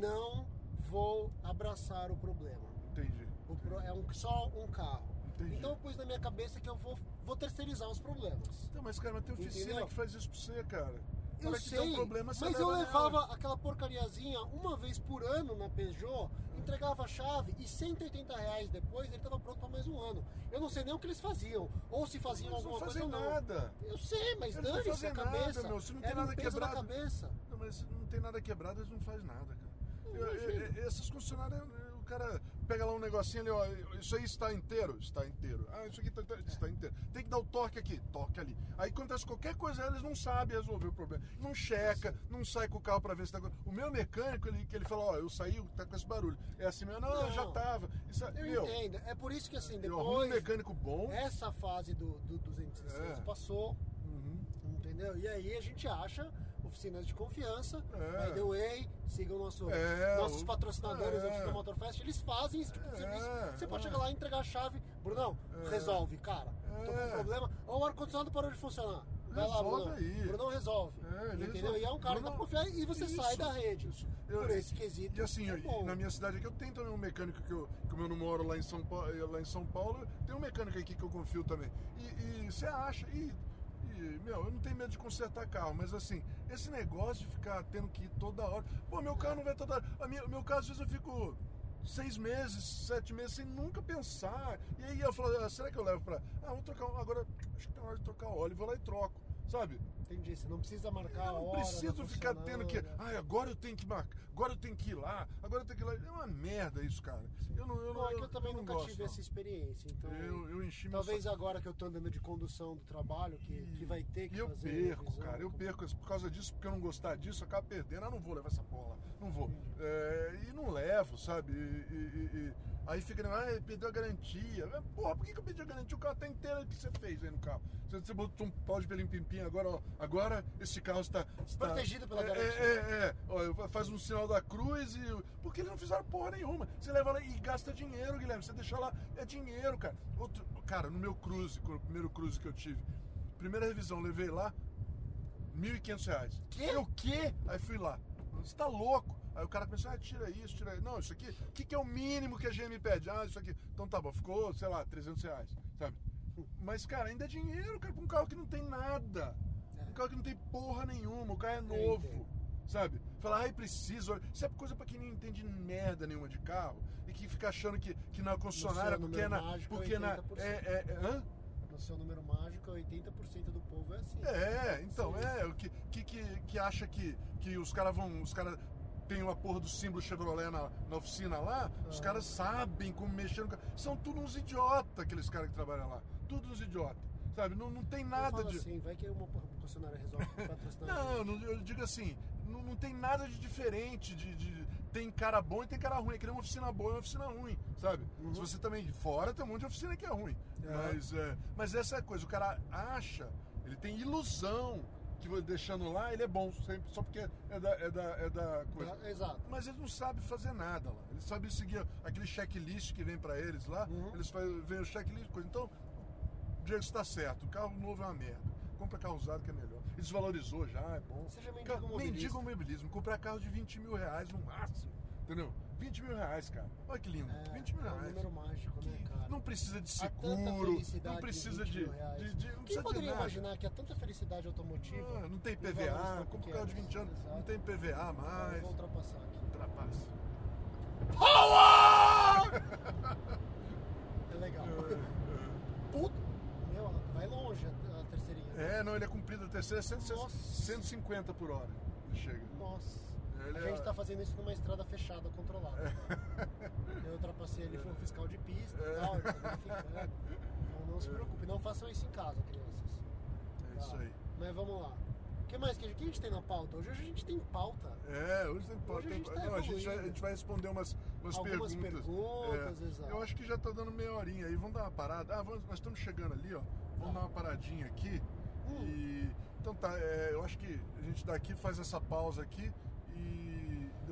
S1: Não vou abraçar o problema.
S2: Entendi.
S1: O pro- é um, só um carro.
S2: Entendi.
S1: Então eu pus na minha cabeça que eu vou, vou terceirizar os problemas.
S2: Então, mas, cara, mas tem oficina
S1: Entendeu?
S2: que faz isso pra você, cara.
S1: Eu
S2: hora que
S1: sei,
S2: um problema,
S1: mas eu
S2: leva
S1: levava
S2: nela.
S1: aquela porcariazinha uma vez por ano na Peugeot, entregava a chave e 180 reais depois ele estava pronto para mais um ano. Eu não sei nem o que eles faziam, ou se faziam
S2: Eles não
S1: alguma
S2: fazem
S1: coisa ou não.
S2: nada.
S1: Eu sei, mas
S2: não
S1: dane-se a
S2: nada,
S1: cabeça.
S2: meu, se não tem
S1: Era
S2: nada quebrado.
S1: cabeça.
S2: Não, mas não tem nada quebrado, eles não fazem nada, cara. Eu- eu- eu- essas concessionárias, o cara pega lá um negocinho ali, ó, isso aí está inteiro? Está inteiro. Ah, isso aqui está, inteiro? está inteiro. Tem que dar o toque aqui, toque ali. Aí acontece qualquer coisa, eles não sabem resolver o problema. Não checa, não sai com o carro pra ver se tá... O meu mecânico, ele, que ele fala, ó, eu saí, tá com esse barulho. É assim mesmo, não, eu já
S1: Não.
S2: tava. Isso,
S1: Eu
S2: meu,
S1: entendo. É por isso que assim,
S2: arrumo um
S1: depois
S2: mecânico bom.
S1: essa fase do, do 206
S2: É.
S1: passou,
S2: Uhum.
S1: entendeu? E aí a gente acha oficinas de confiança,
S2: É.
S1: by the way, sigam nosso,
S2: É,
S1: nossos patrocinadores
S2: é.
S1: da Oficina Motorfest, eles fazem esse tipo de
S2: É,
S1: serviço. Você
S2: é.
S1: pode chegar lá e entregar a chave, Brunão,
S2: É.
S1: resolve, cara. Tô com
S2: É.
S1: um problema, ou o ar-condicionado parou de funcionar. Vai lá,
S2: Resolve
S1: Brunão.
S2: aí.
S1: Brunão resolve.
S2: É,
S1: entendeu?
S2: resolve.
S1: E é um cara que dá pra confiar e você
S2: Isso,
S1: sai da rede.
S2: isso. Eu-
S1: Por esse quesito.
S2: E assim,
S1: é
S2: eu- na minha cidade aqui, eu tenho também um mecânico que eu, como eu não moro lá em São Paulo, lá em São Paulo tem um mecânico aqui que eu confio também. E, e você acha, e, meu, eu não tenho medo de consertar carro, mas assim, esse negócio de ficar tendo que ir toda hora. Pô, meu carro não vai toda hora. A minha, meu carro, às vezes eu fico seis meses, sete meses sem nunca pensar. E aí eu falo, ah, será que eu levo pra. Ah, vou trocar. Agora, acho que na hora de trocar óleo, vou lá e troco. Sabe?
S1: Entendi, você não precisa marcar a
S2: Eu não
S1: hora.
S2: preciso ficar tendo que. Ah, agora eu tenho que marcar. Agora eu tenho que ir lá. Agora eu tenho que ir lá. É uma merda isso, cara. Eu não. Eu
S1: Bom,
S2: não,
S1: é que eu também
S2: não
S1: nunca
S2: gosto,
S1: tive
S2: não.
S1: essa experiência, então.
S2: Eu, eu enchi meu
S1: Talvez
S2: saco.
S1: agora que eu tô andando de condução do trabalho, que, que vai ter que
S2: E eu
S1: fazer.
S2: perco,
S1: revisão,
S2: cara. Eu
S1: como-
S2: perco por causa disso, porque eu não gostar disso, eu acabo perdendo. Ah, não vou levar essa porra. Não vou. É, e não levo, sabe? E, e- e- e- aí fica, ah, perdeu a garantia. Mas, Porra, por que, que eu perdi a garantia? O carro tá inteiro que você fez aí no carro. Você, você botou um pau de pelim pimpim, agora, ó, agora esse carro está. está
S1: Protegido pela
S2: é,
S1: garantia.
S2: É, é, é. Ó, faz um sinal da cruz e. Porque eles não fizeram porra nenhuma. Você leva lá e gasta dinheiro, Guilherme. Você deixa lá, é dinheiro, cara. Outro, cara, no meu cruze, o primeiro cruze que eu tive, primeira revisão, levei lá, 1.500 reais.
S1: Quê?
S2: Eu, o quê? Aí fui lá. Você tá louco? Aí o cara começou, ah, tira isso, tira isso. Não, isso aqui, o que, que é o mínimo que a GM pede? Ah, isso aqui. Então tá bom, ficou, sei lá, 300 reais, sabe? Mas, cara, ainda é dinheiro, cara, pra um carro que não tem nada.
S1: É.
S2: Carro que não tem porra nenhuma, o carro é
S1: Eu
S2: novo.
S1: entendo.
S2: Sabe? Falar, ai, preciso. Isso é coisa pra quem não entende merda nenhuma de carro e que fica achando que, que na concessionária,
S1: seu
S2: porque é na. Porque na.
S1: 80%.
S2: É, é, é, hã?
S1: No seu número mágico, 80% do povo é assim.
S2: É, então,
S1: Sim.
S2: é, o que, que, que, que acha que, que os caras vão. Os caras tem uma porra do símbolo Chevrolet na, na oficina lá, os
S1: Ah.
S2: caras sabem como mexer no carro. São tudo uns idiota, aqueles caras que trabalham lá. Tudo uns idiota. Sabe? Não, não tem nada de.
S1: assim, vai que uma concessionária resolve patrocinar.
S2: Não, eu digo assim, não, não tem nada de diferente. De, de- tem cara bom e tem cara ruim. É que nem uma oficina boa e uma oficina ruim, sabe?
S1: Uhum.
S2: Se você também fora, tem um monte de oficina que é ruim.
S1: É.
S2: Mas, é, mas essa é a coisa, o cara acha, ele tem ilusão que deixando lá, ele é bom, sempre, só porque é da, é da, é da coisa.
S1: Ah, Exato.
S2: Mas eles não sabem fazer nada lá. Eles sabem seguir aquele checklist que vem pra eles lá.
S1: Uhum.
S2: Eles fazem, vem o checklist, coisa. Então, o Diego está certo. O carro novo é uma merda. Compra carro usado que é melhor. E desvalorizou já, é bom.
S1: Seja mendigo
S2: Cara,
S1: mobilista.
S2: Mendigo mobilismo. Comprar carro de 20 mil reais no máximo. Entendeu? 20 mil reais, cara. Olha que lindo.
S1: É,
S2: 20 mil
S1: é um
S2: reais.
S1: número mágico, né, cara?
S2: Não precisa de seguro, não precisa
S1: em 20
S2: de,
S1: reais.
S2: de, de- Não
S1: Quem
S2: de
S1: poderia imaginar que há tanta felicidade automotiva?
S2: Ah, não tem PVA, um carro de
S1: pequenos?
S2: 20 anos, não
S1: Exato.
S2: tem PVA mais.
S1: vou ultrapassar aqui.
S2: Ultrapassa.
S1: É legal. Puta! Vai longe a, terceirinha.
S2: É, não, ele é comprido a terceira é 100,
S1: Nossa.
S2: 150 por hora. Ele chega.
S1: Nossa.
S2: Ele
S1: a gente
S2: é-
S1: tá fazendo isso numa estrada fechada, controlada. Eu ultrapassei ele, foi um fiscal de pista e tal, ele tá verificando. Então não se preocupe, não façam isso em casa, crianças.
S2: É isso aí.
S1: Mas vamos lá. O que mais que gente, que a gente tem na pauta? Hoje a gente tem pauta.
S2: É, hoje tem
S1: Hoje a gente tá
S2: não, a, gente, vai- a gente vai responder umas, umas
S1: Algumas
S2: perguntas.
S1: perguntas,
S2: É. Eu acho que já tá dando meia horinha aí. Vamos dar uma parada. Ah, vamos- nós estamos chegando ali, ó. Vamos dar uma paradinha aqui.
S1: Hum.
S2: E. Então tá, é, eu acho que a gente daqui faz essa pausa aqui e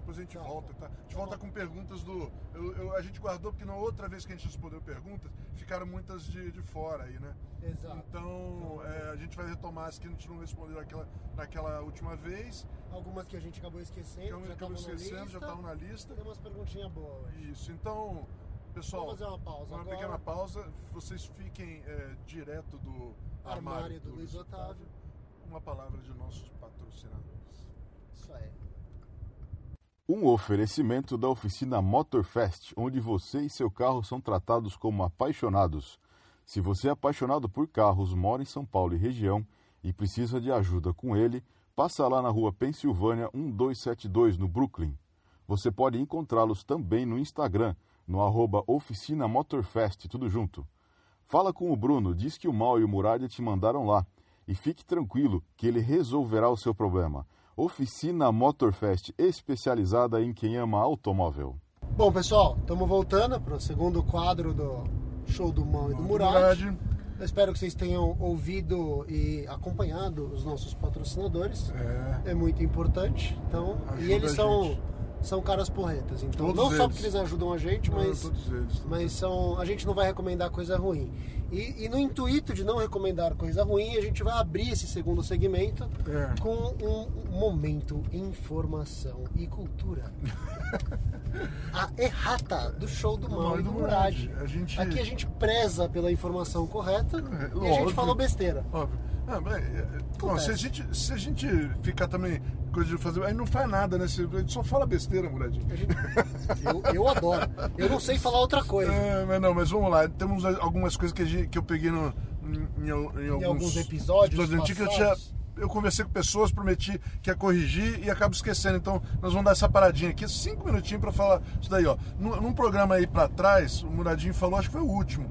S2: depois a gente
S1: Tá.
S2: volta, tá? A gente
S1: Tá
S2: volta
S1: bom.
S2: com perguntas do. eu- eu- a gente guardou porque na outra vez que a gente respondeu perguntas, ficaram muitas de, de fora aí, né?
S1: Exato.
S2: Então é, a gente vai retomar as que a gente não respondeu naquela, naquela última vez.
S1: Algumas que a gente acabou esquecendo, já
S2: acabo
S1: estavam na
S2: esquecendo,
S1: lista.
S2: já estavam na lista.
S1: Tem umas perguntinhas boas hoje.
S2: Isso, então, pessoal,
S1: Vamos fazer uma pausa
S2: uma
S1: agora.
S2: pequena pausa. Vocês fiquem é, direto do
S1: Armário
S2: armário,
S1: do Luiz Otávio.
S2: Uma palavra de nossos patrocinadores.
S1: Isso aí.
S3: Um oferecimento da oficina Motorfest, onde você e seu carro são tratados como apaixonados. Se você é apaixonado por carros, mora em São Paulo e região e precisa de ajuda com ele, passa lá na rua Pensilvânia 1272, no Brooklyn. Você pode encontrá-los também no Instagram, no arroba Oficina Motorfest, tudo junto. Fala com o Bruno, diz que o Mal e o Muralha te mandaram lá. E fique tranquilo que ele resolverá o seu problema. Oficina Motorfest, especializada em quem ama automóvel.
S1: Bom, pessoal, estamos voltando para o segundo quadro do Show do Mão e do Murad. Eu espero que vocês tenham ouvido e acompanhado os nossos patrocinadores.
S2: É,
S1: É muito importante. Então,
S2: Ajuda
S1: e eles são,
S2: gente.
S1: São caras porretas. Então,
S2: Todos
S1: não só
S2: eles.
S1: porque eles ajudam a gente,
S2: Não,
S1: mas,
S2: todos eles.
S1: mas são, a gente não vai recomendar coisa ruim. E, e no intuito de não recomendar coisa ruim, a gente vai abrir esse segundo segmento
S2: É.
S1: com um momento informação e cultura. a errata do show do mal e do Murad.
S2: A gente.
S1: Aqui a gente preza pela informação correta
S2: É,
S1: e a gente falou besteira.
S2: Óbvio. Ah, mas, é, bom,
S1: Acontece.
S2: se, a gente, se a gente ficar também coisa de fazer. Aí não faz nada, né? A gente só fala besteira, Muradinho.
S1: Eu, eu adoro. Eu não sei falar outra coisa.
S2: É, mas não, mas vamos lá. Temos algumas coisas que, gente- que eu peguei no, em, em alguns,
S1: alguns episódios
S2: antigos que eu tinha. Eu conversei com pessoas, prometi que ia corrigir e acabo esquecendo. Então, nós vamos dar essa paradinha aqui, cinco minutinhos pra falar isso daí, ó. Num, num programa aí pra trás, o Muradinho falou, acho que foi o último.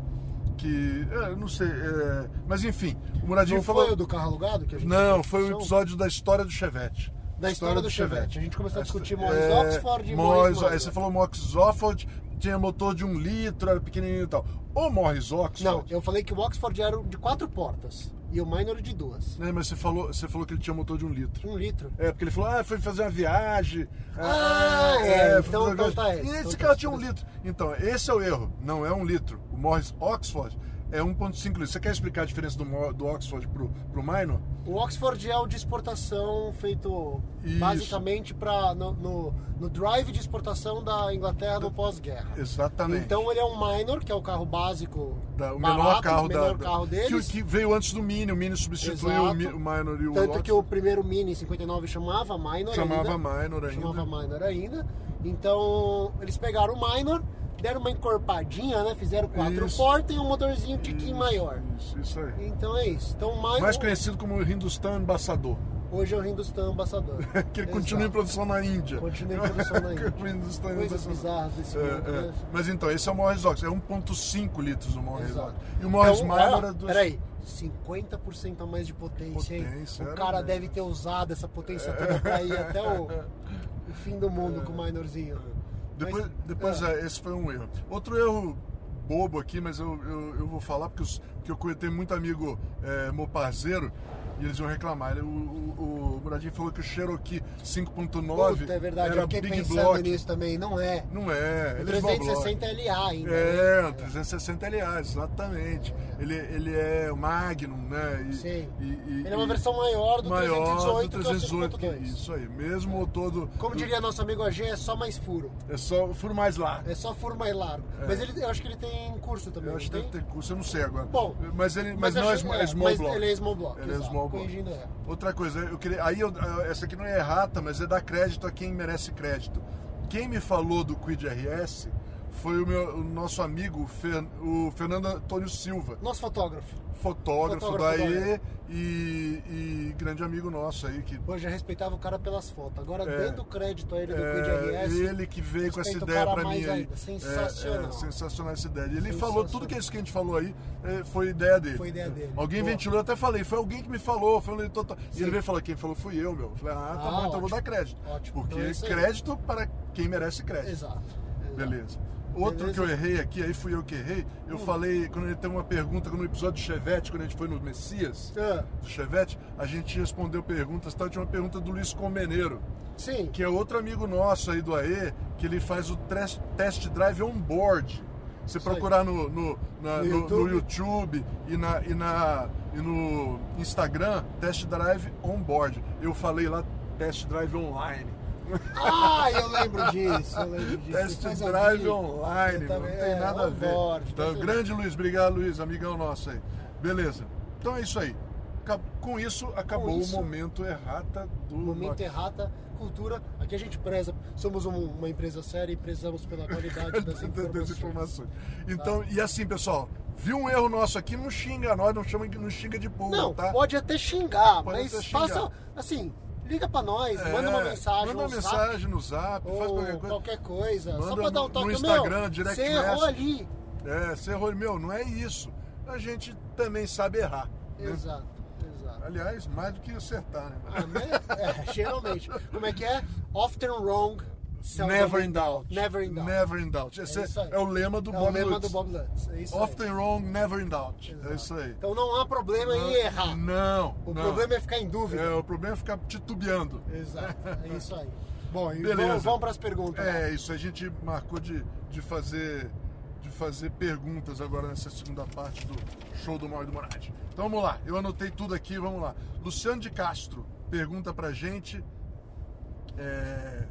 S2: Que. é, eu não sei. é, mas enfim, o Muradinho
S1: Não
S2: falou.
S1: foi o do carro alugado que a gente
S2: Não, foi o episódio da história do Chevette.
S1: Da história do Chevette. A gente começou a discutir Morris
S2: É,
S1: Oxford e
S2: Morris,
S1: Morris
S2: Aí você falou Morris Oxford, tinha motor de um litro, era pequenininho e tal. O Morris Oxford...
S1: Não, eu falei que o Oxford era de quatro portas e o Minor de duas.
S2: Né, mas você falou, você falou que ele tinha motor de um litro.
S1: Um litro.
S2: É, porque ele falou, ah, foi fazer uma viagem.
S1: Ah, é,
S2: foi
S1: então- então tá, é,
S2: E
S1: então
S2: esse
S1: tá,
S2: cara tinha um litro. Então, esse é o erro. Não é um litro. O Morris Oxford é 1.5 litros. Você quer explicar a diferença do, do Oxford pro, pro Minor?
S1: O Oxford é o de exportação feito
S2: Isso.
S1: basicamente pra, no, no, no drive de exportação da Inglaterra no pós-guerra.
S2: Exatamente.
S1: Então ele é um Minor, que é o carro básico,
S2: Da- o
S1: barato,
S2: menor carro,
S1: o menor
S2: da,
S1: carro deles.
S2: Que, que veio antes do Mini. O Mini substituiu
S1: Exato.
S2: o Minor e o
S1: Tanto
S2: Oxford.
S1: que o primeiro Mini 59 chamava Minor
S2: Chamava
S1: ainda.
S2: Minor ainda.
S1: Chamava Minor ainda. Então, eles pegaram o Minor, deram uma encorpadinha, né? Fizeram quatro
S2: Isso.
S1: portas e um motorzinho um tiquinho maior.
S2: Isso, isso aí.
S1: Então é isso. Então, mais,
S2: Mais conhecido como Hindustan Ambassador.
S1: hoje é o Hindustan Ambassador.
S2: que ele continua em
S1: Exato.
S2: produção na Índia.
S1: Continua em produção na Índia.
S2: O Hindustan
S1: Coisas bizarras desse
S2: É,
S1: mundo,
S2: é.
S1: né?
S2: Mas então, esse é o Morris Oxford. É 1.5 litros o
S1: Exato.
S2: Oxford. E o Morris
S1: Então,
S2: Minor
S1: ó,
S2: é 2...
S1: Peraí, 50% a mais de potência, hein?
S2: Potência,
S1: O
S2: era
S1: cara
S2: mesmo.
S1: deve ter usado essa potência toda pra ir até o, o fim do mundo com o Minorzinho.
S2: Depois,
S1: Mas,
S2: depois
S1: é.
S2: é, esse foi um erro. Outro erro bobo aqui, mas eu, eu, eu vou falar porque, os, porque eu tenho muito amigo é, meu parceiro e eles iam reclamar. O, o, o Muradinho falou que o Cherokee 5.9
S1: Puta, é verdade,
S2: era
S1: eu fiquei
S2: Big
S1: pensando
S2: Block.
S1: nisso também. Não é.
S2: Não é,
S1: O
S2: ele é small block.
S1: 360 LA ainda.
S2: É,
S1: né?
S2: um 360 LA, exatamente. Ele, ele é o Magnum, né? E,
S1: Sim.
S2: e- e-
S1: Ele é uma versão maior do
S2: maior
S1: 318,
S2: do
S1: que é o
S2: 318, que-
S1: 5.2.
S2: Isso aí, mesmo motor do.
S1: Como
S2: do-
S1: diria nosso amigo AG, é só mais furo.
S2: É só furo mais largo.
S1: É só furo mais largo. Mas ele, eu acho que ele tem curso também.
S2: É. Eu acho que
S1: tem?
S2: ter curso, eu não sei agora.
S1: Bom,
S2: mas ele, mas, não é,
S1: acho-
S2: sm- é small
S1: mas
S2: block.
S1: Ele é small block.
S2: Ele é
S1: exato,
S2: small block.
S1: Corrigindo é.
S2: Outra coisa, eu queria. Aí eu- essa aqui não é errata, mas é dar crédito a quem merece crédito. Quem me falou do Quid RS foi o, meu, o nosso amigo Fer- o Fernando Antônio Silva,
S1: Nosso fotógrafo.
S2: fotógrafo,
S1: Fotógrafo
S2: da
S1: da
S2: E e, grande amigo nosso aí que
S1: Pô, já respeitava o cara pelas fotos. Agora,
S2: É.
S1: dando crédito a ele do
S2: É,
S1: RS.
S2: ele que veio com essa ideia
S1: mais
S2: mim aí.
S1: ainda. Sensacional.
S2: É, é, sensacional essa ideia. E Ele falou tudo que isso que a gente falou aí é, foi ideia dele.
S1: Foi ideia dele.
S2: Alguém
S1: Boa.
S2: ventilou, eu até falei, foi alguém que me falou. Foi um total... E ele veio falar, quem falou fui eu, meu. Eu falei, ah, tá
S1: Ah,
S2: bom, então eu vou
S1: ótimo.
S2: dar crédito.
S1: Ótimo.
S2: Porque
S1: Então é
S2: crédito para quem merece crédito.
S1: Exato. exato.
S2: Beleza. Outro
S1: Beleza.
S2: que eu errei aqui, aí fui eu que errei. Eu
S1: Hum.
S2: falei, quando ele teve uma pergunta no episódio do Chevette, quando a gente foi no Messias,
S1: Ah,
S2: do Chevette, a gente respondeu perguntas, tal, tinha uma pergunta do Luiz Comeneiro
S1: sim.
S2: que é outro amigo nosso aí do AE, que ele faz o test, drive on board. Você procurar no, no, na-
S1: No
S2: no- no
S1: YouTube.
S2: YouTube e, na, e, na, e no Instagram, test drive on board. Eu falei lá test drive online.
S1: Ah, eu lembro disso. Eu lembro disso.
S2: Test
S1: Faz
S2: drive online,
S1: Eu
S2: não
S1: também-
S2: tem
S1: é,
S2: nada a ver. Então,
S1: tá
S2: grande Luiz, obrigado Luiz, amigão nosso aí. Beleza. Então é isso aí. Com isso, acabou
S1: isso.
S2: o momento errata do.
S1: Momento errata, cultura. Aqui a gente preza. Somos um- uma empresa séria e prezamos pela qualidade das informações.
S2: informações. Então, e assim, pessoal, viu um erro nosso aqui, não xinga nós, não chama não xinga de burro,
S1: Não,
S2: tá?
S1: pode até xingar,
S2: Pode
S1: mas
S2: até xingar.
S1: faça assim. Liga pra nós,
S2: É,
S1: manda uma mensagem
S2: Manda uma
S1: no Zap,
S2: mensagem no zap, faz qualquer coisa.
S1: qualquer coisa. Só
S2: Manda
S1: pra dar um toque
S2: no Instagram,
S1: meu,
S2: direct
S1: Você errou ali.
S2: É, você errou, meu, não é isso. A gente também sabe errar. né?
S1: Exato, exato.
S2: Aliás, mais do que acertar, né?
S1: Ah, né? É, geralmente. Como é que é? Often wrong,
S2: Never in doubt.
S1: Never in doubt.
S2: Never in doubt. Esse
S1: É
S2: é, é o lema do
S1: é
S2: Bob
S1: o lema
S2: Lutz.
S1: do Bob Lutz. É isso aí.
S2: Often wrong, never in doubt.
S1: Exato.
S2: É isso aí.
S1: Então não há problema em errar.
S2: Não,
S1: O
S2: não.
S1: problema é ficar em dúvida.
S2: É, o problema é ficar titubeando.
S1: Exato, é isso aí. Bom,
S2: Beleza.
S1: vamos, vamos para as perguntas.
S2: É, isso. A gente marcou de, de fazer de fazer perguntas agora nessa segunda parte do show do e do Moradi. Então vamos lá. Eu anotei tudo aqui, vamos lá. Luciano de Castro pergunta pra gente. é,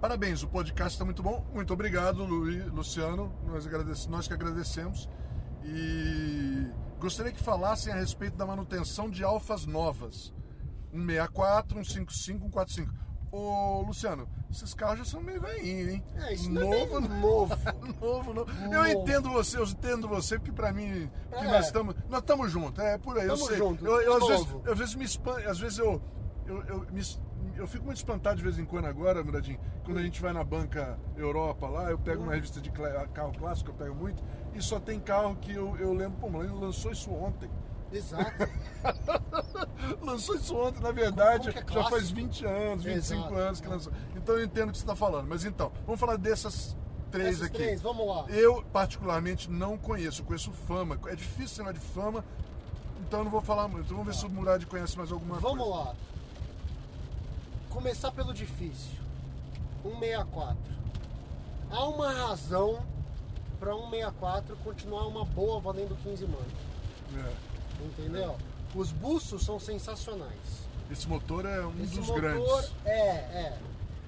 S2: Parabéns, o podcast está muito bom. Muito obrigado, Lu- Luciano. Nós, agradece- nós que agradecemos. E gostaria que falassem a respeito da manutenção de alfas novas. 164, 155, 145. Ô, Luciano, esses carros já são meio velhinhos, hein?
S1: É, isso não é
S2: novo,
S1: novo.
S2: novo, novo. Eu
S1: Novo.
S2: entendo você, eu entendo você, porque pra mim, que
S1: É.
S2: nós estamos nós estamos juntos, é por aí, eu
S1: Tamo
S2: sei.
S1: junto,
S2: eu, eu, às, vezes,
S1: novo.
S2: às vezes me espan- às vezes eu eu, eu, me eu fico muito espantado de vez em quando agora, Muradinho, quando a gente vai na banca Europa lá, eu pego uma revista de carro clássico, eu pego muito, e só tem carro que eu, eu lembro, pô, ele lançou isso ontem.
S1: Exato.
S2: Lançou isso ontem, na verdade,
S1: é
S2: já faz 20 anos, 25
S1: Exato.
S2: anos que lançou. Então eu entendo o que você está falando. Mas então, vamos falar dessas três
S1: Esses
S2: aqui.
S1: três, vamos lá.
S2: Eu, particularmente, não conheço. Eu conheço fama. É difícil chamar de fama, então eu não vou falar muito. Vamos ver se o Murad conhece mais alguma
S1: Vamos
S2: coisa.
S1: lá. Começar pelo difícil. 164. Há uma razão para 164 continuar uma boa valendo 15 mano.
S2: É.
S1: Entendeu? Os buços são sensacionais.
S2: Esse motor é um
S1: Esse
S2: dos
S1: motor
S2: grandes.
S1: é, é.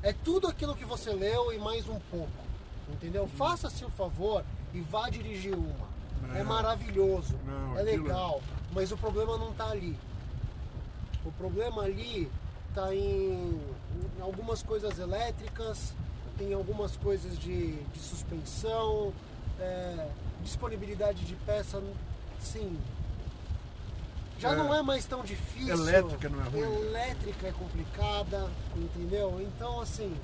S1: É tudo aquilo que você leu e mais um pouco. Entendeu? Faça-se o favor e vá dirigir uma. É,
S2: É.
S1: maravilhoso,
S2: Não,
S1: é
S2: aquilo-
S1: legal, mas o problema não está ali. O problema ali está em, em algumas coisas elétricas, tem algumas coisas de, de suspensão, é, disponibilidade de peça, sim. Já
S2: É.
S1: não é mais tão difícil.
S2: Elétrica não é ruim.
S1: Elétrica é complicada, entendeu? Então, assim,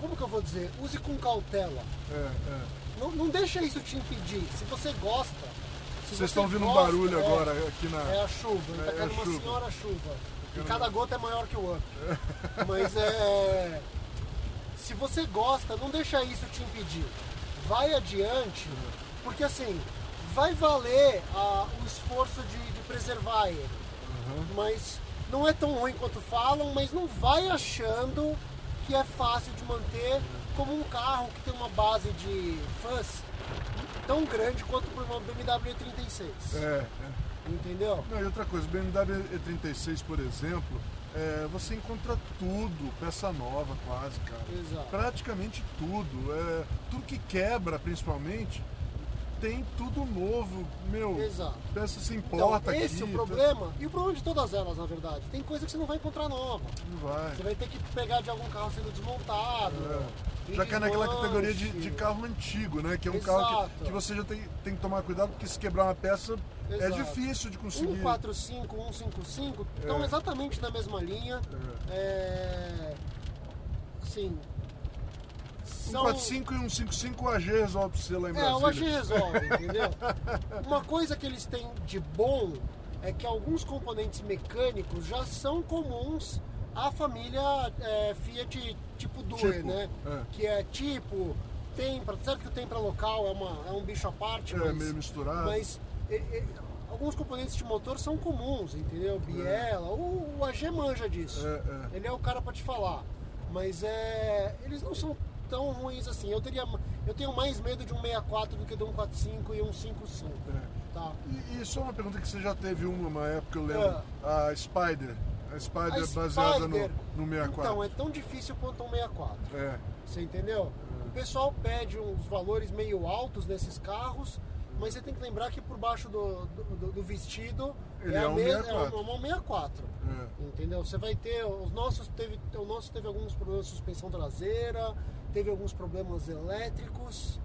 S1: como que eu vou dizer? Use com cautela.
S2: É, é.
S1: Não, não deixa isso te impedir. Se você gosta.
S2: Vocês
S1: você
S2: estão ouvindo um barulho
S1: é,
S2: agora aqui na.
S1: É a chuva,
S2: É,
S1: tá
S2: é
S1: caindo uma
S2: chuva.
S1: senhora chuva. E cada gota é maior que o outro. Mas é. Se você gosta, não deixa isso te impedir. Vai adiante, porque assim, vai valer a- o esforço de, de preservar ele.
S2: Uhum.
S1: Mas não é tão ruim quanto falam, mas não vai achando que é fácil de manter como um carro que tem uma base de fãs tão grande quanto por uma BMW 36.
S2: É, é.
S1: Entendeu?
S2: Não, e outra coisa, BMW E36, por exemplo, é, você encontra tudo, peça nova quase, cara.
S1: Exato.
S2: Praticamente tudo. É, tudo que quebra, principalmente, tem tudo novo. Meu,
S1: Exato.
S2: peça se
S1: Então,
S2: importa
S1: esse é o
S2: aqui,
S1: problema, e o problema de todas elas, na verdade. Tem coisa que você não vai encontrar nova.
S2: Não vai.
S1: Você vai ter que pegar de algum carro sendo desmontado.
S2: É. Já cai naquela
S1: desmanche.
S2: categoria de, de carro antigo, né? Que é um carro
S1: Exato.
S2: que, que você já tem, tem que tomar cuidado, porque se quebrar uma peça é
S1: Exato.
S2: difícil de conseguir.
S1: 145, 155 estão
S2: É.
S1: exatamente na mesma linha. É, Assim. São...
S2: 145 e 155 o AG resolve pra você lá em
S1: É, o AG
S2: Brasília.
S1: resolve, entendeu? Uma coisa que eles têm de bom é que alguns componentes mecânicos já são comuns à família é, Fiat tipo Due,
S2: Tipo,
S1: né?
S2: é.
S1: Que é tipo, Tempra, certo que o Tempra local é, uma, é um bicho à parte,
S2: É,
S1: mas,
S2: meio misturado.
S1: mas e- e- alguns componentes de motor são comuns, entendeu? Biela, o, o AG manja disso.
S2: É, é.
S1: Ele é o cara pra te falar. Mas é. Eles não são tão ruins assim. Eu teria. Eu tenho mais medo de um 64 do que de um 45 e um 55.
S2: É.
S1: Tá?
S2: E, e só uma pergunta que você já teve uma, uma época, eu lembro. A Spider. A Spider
S1: A
S2: baseada no,
S1: Spider,
S2: no 64.
S1: Então, é tão difícil quanto um 64.
S2: É.
S1: Você entendeu? O pessoal pede uns valores meio altos nesses carros, mas você tem que lembrar que por baixo do, do- do vestido
S2: Ele
S1: é,
S2: é
S1: a
S2: um
S1: mes-
S2: 64.
S1: é um 64.
S2: É.
S1: Entendeu? Você vai ter. Os nossos teve, o nosso teve alguns problemas de suspensão traseira, teve alguns problemas elétricos,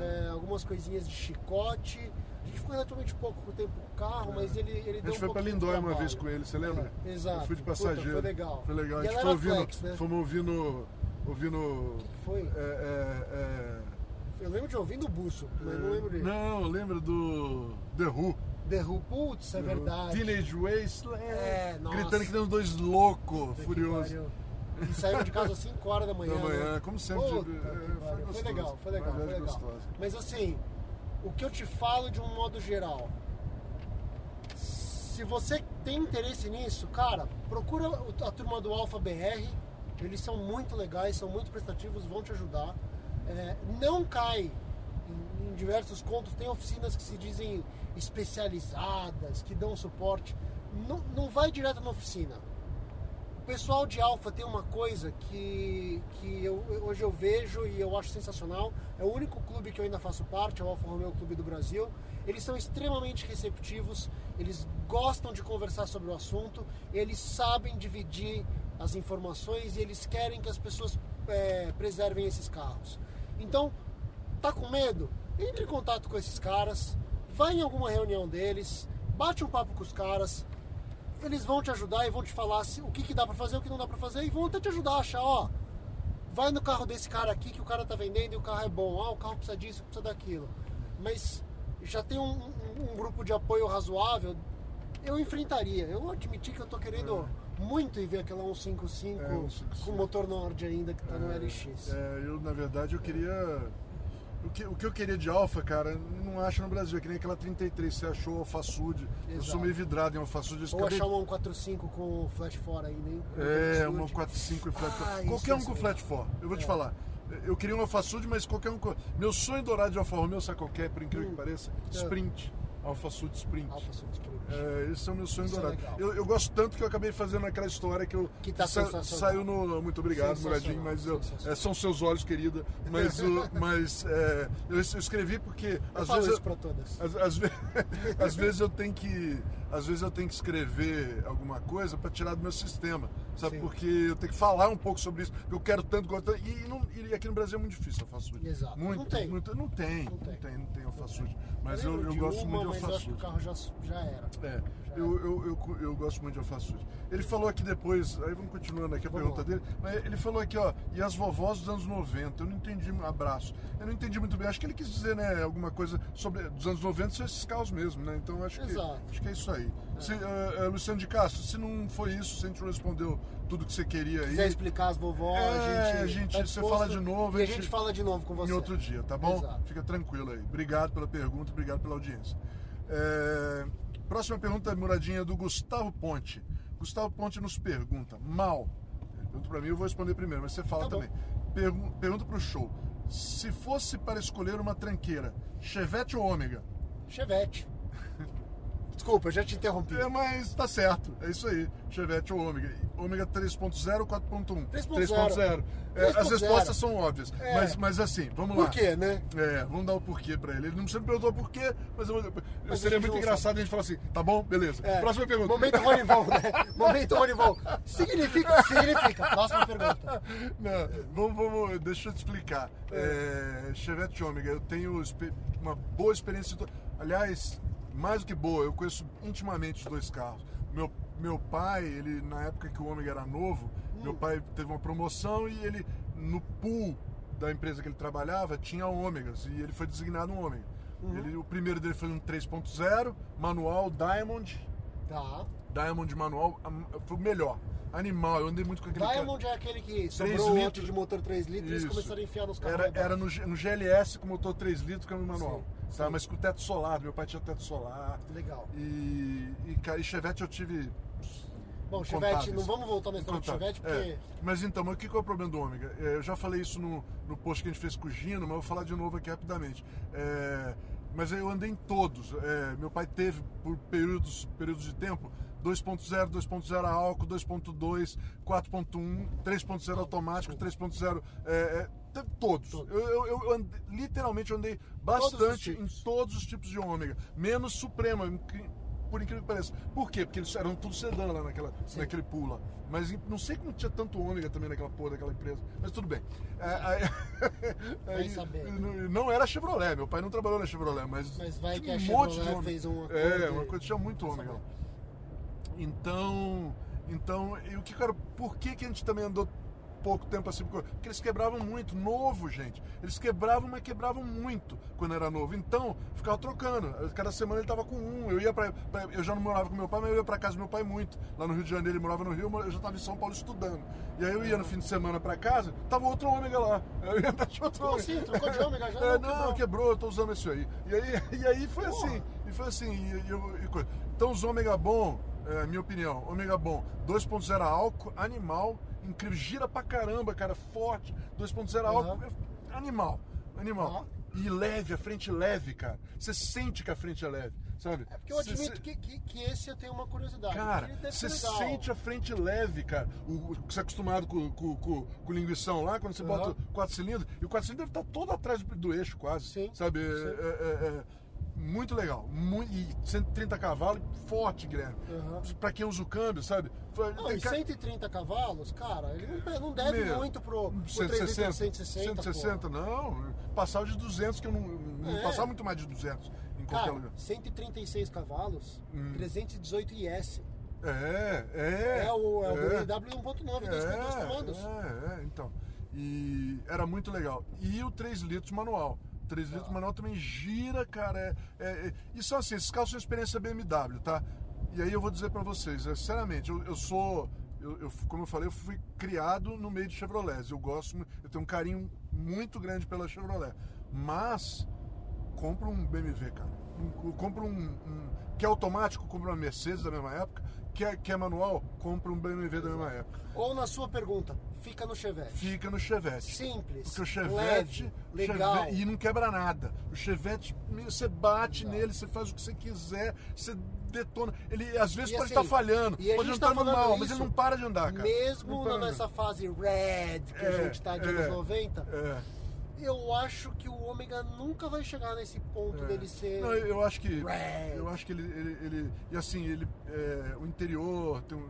S1: é, algumas coisinhas de chicote. A gente ficou relativamente pouco tempo com o carro, mas ele, ele
S2: A
S1: deu
S2: gente
S1: um
S2: foi
S1: de
S2: Lindóia uma vez com ele, você lembra?
S1: É, exato.
S2: Eu fui de
S1: Puta,
S2: passageiro.
S1: foi legal.
S2: Foi legal. A
S1: E
S2: gente
S1: ela
S2: foi ouvindo.
S1: flex, né?
S2: Fomos ouvindo. Ouvindo.
S1: que foi?
S2: É, é, é,
S1: Eu lembro de ouvindo o buço, mas não lembro dele.
S2: Não, lembra do. The Who.
S1: The Who, putz, é verdade.
S2: Teenage Wasteland.
S1: É, nossa.
S2: Gritando que nem uns dois loucos, furiosos.
S1: E de casa às 5 horas da manhã.
S2: Da manhã,
S1: né?
S2: como sempre,
S1: Puta
S2: é, foi
S1: foi, legal, foi legal, foi legal.
S2: gostosa.
S1: Mas assim, o que eu te falo de um modo geral. Se você tem interesse nisso, cara, procura a turma do Alfa BR. Eles são muito legais, são muito prestativos, vão te ajudar. É, não cai em, em diversos contos. Tem oficinas que se dizem especializadas, que dão suporte. Não, não vai direto na oficina. O pessoal de Alfa tem uma coisa que, que eu- hoje eu vejo e eu acho sensacional. É o único clube que eu ainda faço parte, é o Alfa Romeo Clube do Brasil. Eles são extremamente receptivos, eles gostam de conversar sobre o assunto, eles sabem dividir as informações e eles querem que as pessoas é, preservem esses carros. Então, tá com medo? Entre em contato com esses caras, vai em alguma reunião deles, bate um papo com os caras, eles vão te ajudar e vão te falar o que, que dá pra fazer, o que não dá pra fazer e vão até te ajudar a achar, ó, vai no carro desse cara aqui que o cara tá vendendo e o carro é bom, ah, o carro precisa disso, precisa daquilo. Mas já tem um, um- um grupo de apoio razoável, eu enfrentaria. Eu admiti que eu tô querendo muito ir ver aquela 155
S2: É, 155.
S1: com motor Nord ainda que tá no LX.
S2: É, eu, na verdade, eu queria. O que, o que eu queria de Alfa, cara, não acho no Brasil. É que nem aquela 33, você achou Alfa Sud. Eu sou meio vidrado em Alfa Sud. eu
S1: Ou
S2: acabei-
S1: achar uma 145 com flash fora ainda, hein?
S2: É,
S1: Um
S2: uma
S1: Sud.
S2: 45 e flat
S1: Ah,
S2: four.
S1: isso,
S2: Qualquer um com
S1: aí.
S2: flat 4. Eu vou te
S1: É.
S2: falar. Eu queria um Alfa Sud, mas qualquer um. com- Meu sonho dourado de Alfa Romeo, sabe qual é, por incrível
S1: Hum.
S2: que pareça?
S1: É.
S2: Sprint. Alfa Sud Sprint.
S1: Alfa Sud Sprint.
S2: É, esse é o meu sonho
S1: Isso é
S2: dourado.
S1: legal.
S2: eu, eu gosto tanto que eu acabei fazendo aquela história que eu
S1: Que tá
S2: sa- saiu no. Muito obrigado, Muradinho, mas eu, é, são seus olhos, querida. Mas, o- mas é, eu, es- eu escrevi porque
S1: Eu
S2: às vezes.
S1: isso todas.
S2: Às, às ve- às vezes eu tenho que às vezes eu tenho que escrever alguma coisa para tirar do meu sistema sabe
S1: Sim.
S2: porque eu tenho que falar um pouco sobre isso eu quero tanto gosto tanto, e, não- e aqui no Brasil é muito difícil alfaçude
S1: Exato.
S2: muito
S1: Não tem.
S2: muito- não tem
S1: Não
S2: não
S1: tem.
S2: tem não tem alfaçude mas eu, eu gosto
S1: uma,
S2: muito de
S1: mas eu acho que o
S2: alfaçude
S1: carro já, já era.
S2: É, eu, eu, eu, eu gosto muito de alfaçude. Ele falou aqui depois, aí vamos continuando aqui a
S1: Vamos
S2: pergunta
S1: lá.
S2: dele, mas ele falou aqui, ó, e as vovós dos anos 90, eu não entendi, abraço, eu não entendi muito bem, acho que ele quis dizer, né, alguma coisa sobre, dos anos 90, são esses carros mesmo, né, então acho que,
S1: Exato.
S2: acho que é isso aí. Se, eh, eh, Luciano de Castro, se não foi isso, se a gente não respondeu tudo que você queria
S1: Se
S2: aí,
S1: quiser explicar as vovós,
S2: É,
S1: a gente.
S2: gente,
S1: tá
S2: você fala de novo,
S1: E
S2: a
S1: a gente
S2: gente-
S1: fala de novo com você.
S2: em outro dia, tá bom?
S1: Exato.
S2: Fica tranquilo aí. Obrigado pela pergunta, obrigado pela audiência. É, Próxima pergunta, Muradinha, do Gustavo Ponte. Gustavo Ponte nos pergunta, mal. Pergunta pra mim, eu vou responder primeiro, mas você fala
S1: Tá
S2: também. Pergun pergunta pro show. Se fosse para escolher uma tranqueira, Chevette ou Ômega?
S1: Chevette. Desculpa, eu já te interrompi.
S2: É, mas tá certo. É isso aí. Chevette ou Ômega. Ômega 3.0 ou 4.1?
S1: 3.0.
S2: É, as
S1: 3.0.
S2: respostas são óbvias.
S1: É.
S2: Mas, mas assim, vamos lá.
S1: Por quê, né?
S2: É, vamos dar o porquê pra ele. Ele não sempre perguntou por quê, mas eu, eu-
S1: Mas
S2: seria muito engraçado a gente falar assim, tá bom, beleza.
S1: É.
S2: Próxima pergunta.
S1: Momento Ronivon, né? Momento Ronivon. Significa, significa. Próxima pergunta.
S2: Não, vamos, vamos, deixa eu te explicar. É, Chevette Ômega, eu tenho uma boa experiência. Aliás, mais do que boa, eu conheço intimamente os dois carros. Meu, meu pai, ele na época que o Ômega era novo, meu pai teve uma promoção e ele, no pool da empresa que ele trabalhava, tinha ômegas e ele foi designado um ômega. Ele, o primeiro dele foi um 3.0, manual Diamond,
S1: Tá.
S2: Diamond manual, foi o melhor. Animal, eu andei muito com aquele.
S1: Diamond é aquele que sobrou um
S2: litros.
S1: de motor 3 litros e eles começaram a enfiar nos carros.
S2: Era, era no, no GLS com motor 3 litros, câmbio manual.
S1: Sim, Sim.
S2: Mas com teto solar, meu pai tinha teto solar.
S1: Legal.
S2: E, e, cara, e Chevette eu tive.
S1: Bom, Chevette,
S2: incontáveis.
S1: não vamos voltar na história do. Chevette, porque...
S2: É. Mas então, mas o que que é o problema do Ômega? É, eu já falei isso no, no post que a gente fez com o Gino, mas eu vou falar de novo aqui rapidamente. É, mas eu andei em todos. É, meu pai teve, por períodos, períodos de tempo, 2.0, 2.0 a álcool, 2.2, 4.1, 3.0 automático, 3.0. É, é, todos.
S1: Todos.
S2: Eu, eu- eu andei- literalmente eu andei
S1: Todos
S2: bastante em
S1: tipos.
S2: todos os tipos de ômega, menos Suprema, por incrível que pareça. Por quê? Porque eles eram tudo sedã lá naquela, naquele lá. Mas em- não sei como tinha tanto ômega também naquela porra daquela empresa. Mas tudo bem. É, aí- aí-
S1: saber.
S2: não- não era Chevrolet, meu pai não trabalhou na Chevrolet, mas,
S1: Mas vai que a
S2: um monte de
S1: Chevrolet
S2: ômega.
S1: fez um
S2: É,
S1: acordo
S2: uma
S1: e-
S2: coisa tinha muito ômega. Então, então, e o que cara, por que que a gente também andou pouco tempo assim? Porque eles quebravam muito, novo, gente. Eles quebravam, mas quebravam muito quando era novo. Então, ficava trocando. Cada semana ele tava com um. Eu ia para eu já não morava com meu pai, mas eu ia para casa do meu pai muito. Lá no Rio de Janeiro, ele morava no Rio, eu já estava em São Paulo estudando. E aí eu ia no fim de semana para casa, tava outro ômega lá. Eu ia dar de outro
S1: Como
S2: ômega.
S1: assim? Trocou de ômega já?
S2: É,
S1: Não,
S2: não,
S1: quebrou.
S2: eu tô usando esse aí. E aí, e aí foi
S1: Porra.
S2: assim. E foi assim. E, e e. Então os ômega bom, é, minha opinião, ômega bom, 2.0 álcool, animal, incrível, gira pra caramba, cara, forte, 2.0 álcool, é animal, animal.
S1: Aham.
S2: E leve, a frente leve, cara. Você sente que a frente é leve, sabe?
S1: É porque eu
S2: Cê-
S1: admito
S2: cê-
S1: que, que, que esse eu tenho uma curiosidade.
S2: Cara, você sente a frente leve, cara. O, você é acostumado com, com, com, com linguição lá, quando você
S1: Aham.
S2: bota o quatro cilindros, e o quatro cilindros deve estar todo atrás do, do eixo, quase.
S1: Sim,
S2: Sabe? É-
S1: sim.
S2: é- é- é muito legal. Mu- e 130 cavalos, forte, Guilherme.
S1: Aham.
S2: Pra quem usa o câmbio, sabe?
S1: Não,
S2: tem
S1: e
S2: ca-
S1: 130 cavalos, cara, ele não, deve
S2: Meu,
S1: muito pro, pro
S2: 160,
S1: 360,
S2: 160, não. Passava de 200, que eu não, não
S1: É.
S2: passava muito mais de 200 em qualquer
S1: Cara,
S2: lugar.
S1: 136 cavalos,
S2: Hum.
S1: 318 IS.
S2: É, é.
S1: É, o, é o
S2: é.
S1: BMW 1.9 dois com dois comandos.
S2: É, é, então. E era muito legal. E o 3 litros manual. 3 litros
S1: Ah.
S2: manual também gira, cara. É, é, é- e são assim, esses carros são experiência BMW, tá? E aí eu vou dizer pra vocês, é, sinceramente, eu, eu sou. Eu, eu- como eu falei, eu fui criado no meio de Chevrolet. Eu gosto, eu tenho um carinho muito grande pela Chevrolet. Mas compra um BMW, cara. Um- compra um, um- que é automático, compra uma Mercedes da mesma época. Que é, manual, compra um BMW da mesma época.
S1: Ou na sua pergunta, fica no Chevette.
S2: Fica no Chevette.
S1: Simples,
S2: Porque o Chevette,
S1: leve, legal.
S2: Chevette- e não quebra nada. O Chevette, você bate nele, você faz o que você quiser, você detona. Ele às vezes
S1: E
S2: pode
S1: assim,
S2: estar falhando,
S1: a
S2: pode
S1: tá
S2: estar no
S1: falando
S2: mal, mas ele não para de andar, cara.
S1: Mesmo nessa fase red que a
S2: É,
S1: gente tá de
S2: é,
S1: anos 90,
S2: É,
S1: eu acho que o Ômega nunca vai chegar nesse ponto
S2: é.
S1: dele ser.
S2: Não, eu acho que.
S1: Red.
S2: Eu acho que ele. ele, ele- e assim, ele. é, o interior tem.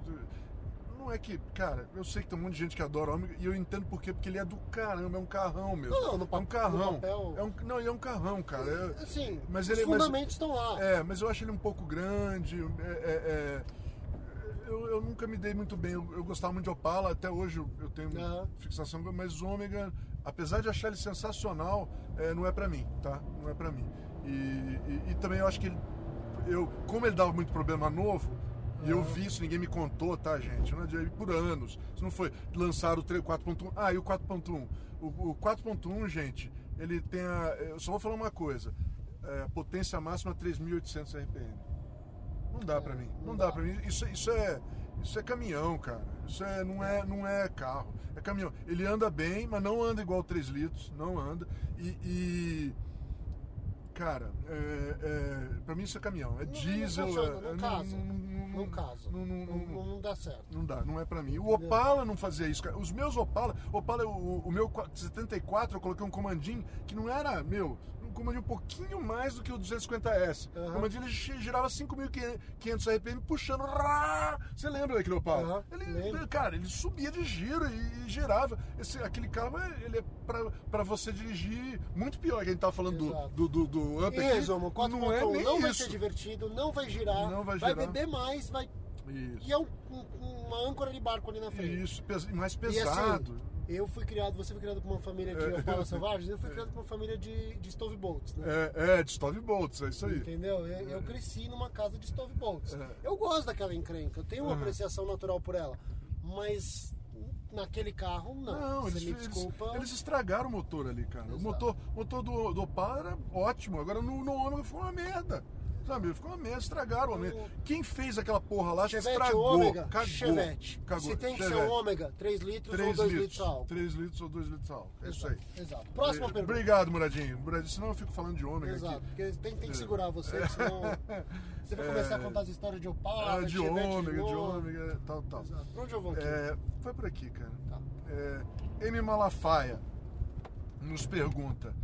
S2: Não é que, cara, eu sei que tem um monte de gente que adora Ômega e eu entendo por quê, porque ele é do caramba, é um carrão mesmo.
S1: Não, não, no
S2: é um carrão.
S1: papel-
S2: É um, não, ele é um carrão, cara. é-
S1: Assim,
S2: Mas
S1: os
S2: ele- mas-
S1: fundamentos estão lá.
S2: É, mas eu acho ele um pouco grande. é- é- é, eu, eu nunca me dei muito bem. Eu, eu gostava muito de Opala, até hoje eu, eu tenho
S1: Aham.
S2: fixação, mas Ômega, apesar de achar ele sensacional, é, não é pra mim, tá? Não é pra mim. E, e- e também eu acho que ele, eu, como ele dava muito problema novo, e eu vi isso, ninguém me contou, tá, gente? Não adianta, por anos. Isso não foi lançar o 3 4.1. Ah, e o 4.1. O, o 4.1, gente, ele tem a. Eu só vou falar uma coisa. É, potência máxima 3.800 RPM. Não dá pra mim. Não,
S1: não
S2: dá,
S1: dá.
S2: pra mim. Isso, isso é. Isso é caminhão, cara. Isso é, não, é, não é carro. É caminhão. Ele anda bem, mas não anda igual 3 litros. Não anda. E. e, cara, é, é, pra mim isso é caminhão. É
S1: Não-
S2: diesel.
S1: Não, funciona,
S2: é-
S1: não,
S2: é-
S1: casa.
S2: não-
S1: Não,
S2: não-
S1: casa.
S2: não- não-
S1: Não,
S2: não-
S1: não dá certo.
S2: Não dá, não é pra mim. O Opala não fazia isso, cara. Os meus Opala, Opala, o, o meu 74, eu coloquei um comandinho que não era, meu, um comandinho um pouquinho mais do que o 250S. O
S1: Aham.
S2: comandinho ele gi- girava 5.500 RPM puxando. rá! Você lembra daquele Opala?
S1: Aham,
S2: ele,
S1: lembro.
S2: cara, ele subia de giro e, e girava. Esse, aquele carro, ele é pra, pra você dirigir muito pior que a gente tava falando do,
S1: Exato.
S2: do, do, do Up aqui.
S1: resumo, 4
S2: não é nem
S1: não vai
S2: isso.
S1: ser divertido, não vai girar,
S2: Não vai
S1: vai
S2: girar.
S1: beber mais, vai
S2: Isso.
S1: e é um- um- uma âncora de barco ali na frente.
S2: Isso, mais
S1: E
S2: pesado.
S1: assim, eu fui criado, você foi criado com uma família de Opala Selvagens, eu fui criado com uma família de, de Stove Bolts, né?
S2: É, é, de Stove Bolts, é isso aí.
S1: Entendeu? Eu, eu cresci numa casa de Stove Bolts.
S2: É.
S1: Eu gosto daquela encrenca, eu tenho uma
S2: Uhum.
S1: apreciação natural por ela. Mas naquele carro, não.
S2: Não,
S1: Você
S2: eles,
S1: me
S2: eles-
S1: desculpa.
S2: eles estragaram o motor ali, cara. O
S1: Exato.
S2: motor, motor do, do Opala era ótimo, agora no, no Ômega ficou uma merda. Sabe, ficou uma merda, estragaram o Ômega. Quem fez aquela porra lá
S1: Chevette
S2: estragou,
S1: ômega,
S2: cagou.
S1: Chevette.
S2: cagou.
S1: Se tem que ser
S2: Chevette.
S1: um ômega, 3 litros
S2: 3
S1: ou 2
S2: litros,
S1: litros de álcool.
S2: 3 litros ou 2 litros de álcool. É isso aí.
S1: Exato. Próxima pergunta.
S2: Obrigado, Muradinho. Muradinho. Senão eu fico falando de ômega
S1: Exato,
S2: aqui.
S1: porque tem, tem que segurar você, senão você vai começar a contar as histórias de Opala,
S2: Ah, de
S1: Chevette
S2: ômega, de
S1: novo.
S2: ômega, tal, tal.
S1: Exato. Pra onde eu vou?
S2: É, foi por aqui, cara.
S1: Tá.
S2: É, M. Malafaia nos pergunta: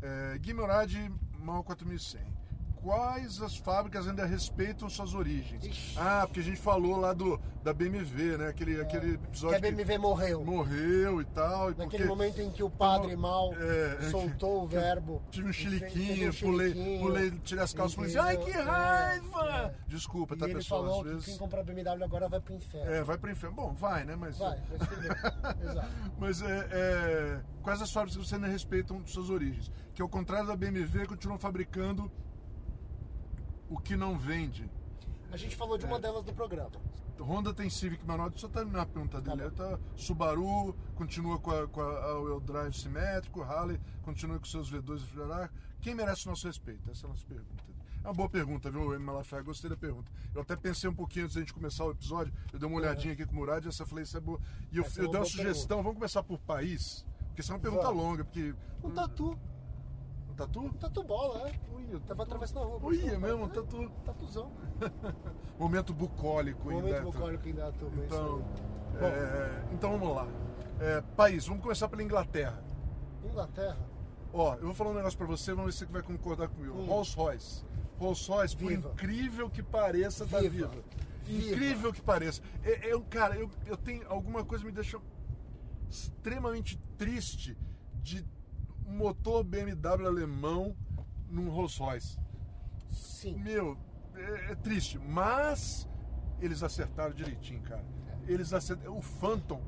S2: é, Gui Morad, Mal 4100. Quais as fábricas ainda respeitam suas origens?
S1: Ixi.
S2: Ah, porque a gente falou lá do, da BMW, né? Aquele, aquele
S1: É. Que
S2: episódio
S1: a BMW morreu.
S2: morreu e tal. E
S1: Naquele
S2: porque
S1: momento em que o padre mal
S2: É, é,
S1: soltou o
S2: que-
S1: verbo.
S2: Tive um chiliquinho,
S1: um
S2: pulei,
S1: chiliquinho,
S2: pulei, tirei as calças e falei assim, ai que
S1: entendeu?
S2: raiva!
S1: É, é.
S2: Desculpa,
S1: E
S2: tá,
S1: ele
S2: pessoal?
S1: falou
S2: Às
S1: que
S2: vezes.
S1: quem comprar BMW agora vai pro inferno.
S2: É, vai pro inferno. Bom, vai, né? Mas.
S1: Vai, mas. Exato.
S2: Mas é, é, quais as fábricas que você ainda respeitam suas origens? Que ao contrário da BMW, continuam fabricando o que não vende.
S1: A gente falou de uma
S2: É.
S1: delas no programa.
S2: Honda tem Civic manual, deixa eu terminar a pergunta
S1: Tá
S2: dele.
S1: bom.
S2: Tá, Subaru continua com a, com a, wheel drive simétrico, Harley continua com seus V2 e Ferrari. Quem merece o nosso respeito? Essa é a nossa pergunta. É uma boa pergunta, viu, M. Malafaia? Gostei da pergunta. Eu até pensei um pouquinho antes da gente começar o episódio, eu dei uma olhadinha aqui com o Murad e essa eu falei, isso é boa. E eu,
S1: Essa é
S2: eu
S1: uma
S2: dei uma sugestão, vamos começar por país? Porque essa é uma pergunta longa, porque.
S1: Um tatu.
S2: Um tatu?
S1: Tatu bola, é.
S2: Ui,
S1: Tava atravessando a rua.
S2: Ui, é mesmo,
S1: é,
S2: tatu.
S1: Tatuzão.
S2: Momento bucólico ainda.
S1: Momento bucólico ainda, turma.
S2: Então,
S1: isso aí.
S2: é, então vamos lá. É, país, vamos começar pela Inglaterra.
S1: Inglaterra.
S2: Ó, eu vou falar um negócio pra você, vamos ver se você vai concordar comigo.
S1: Hum.
S2: Rolls Royce. Rolls Royce, por
S1: Viva.
S2: incrível que pareça, tá
S1: Viva.
S2: viva. Incrível que pareça. É, é cara, eu, eu tenho alguma coisa me deixa extremamente triste de um motor BMW alemão num Rolls Royce.
S1: Sim.
S2: Meu, é, é triste, mas eles acertaram direitinho, cara. Eles acertaram. O Phantom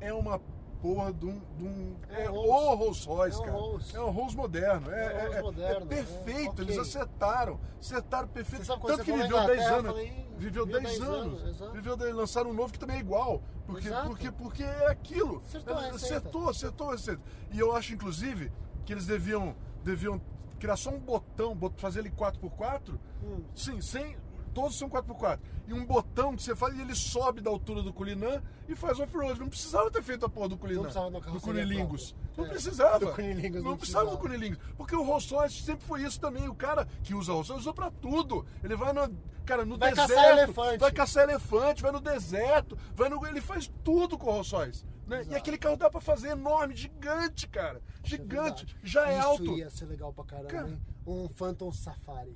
S2: é uma porra de um. de um-
S1: É
S2: é o
S1: Rolls.
S2: Royce,
S1: É
S2: cara.
S1: Rolls.
S2: É um Rolls moderno. É,
S1: É Rolls
S2: é-
S1: moderno,
S2: é perfeito,
S1: é,
S2: eles acertaram. Acertaram perfeito. Tanto que viveu 10
S1: Inglaterra,
S2: anos.
S1: falei,
S2: viveu
S1: viveu
S2: 10
S1: 10
S2: anos.
S1: anos.
S2: Viveu 10 lançaram um novo que também é igual. Porque,
S1: Exato.
S2: porque, porque é aquilo.
S1: Acertou
S2: É, acertou, acertou a receita. E eu acho, inclusive, que eles deviam, deviam criar só um botão, bot- fazer ele 4x4.
S1: Hum.
S2: Sim, sem. Todos são 4x4. E um botão que você faz e ele sobe da altura do Culinan e faz off-road. Não precisava ter feito a porra do Culinan.
S1: Não precisava
S2: do
S1: carroceria
S2: Cunilingus.
S1: própria.
S2: Não
S1: É.
S2: precisava.
S1: Do Cunilingus
S2: não
S1: não
S2: precisava do. Cunilingus. Porque o Rolls Royce sempre foi isso também. O cara que usa Rolls Royce usou pra tudo. Ele vai no, cara, no
S1: Vai
S2: deserto.
S1: caçar elefante.
S2: Vai caçar elefante, vai no deserto, vai no, ele faz tudo com o Rolls Royce. Né? E aquele carro dá pra fazer enorme, gigante, cara.
S1: Isso é
S2: Gigante.
S1: verdade.
S2: Já é
S1: Isso
S2: alto.
S1: ia ser legal pra caramba,
S2: Cara.
S1: hein? Um Phantom Safari.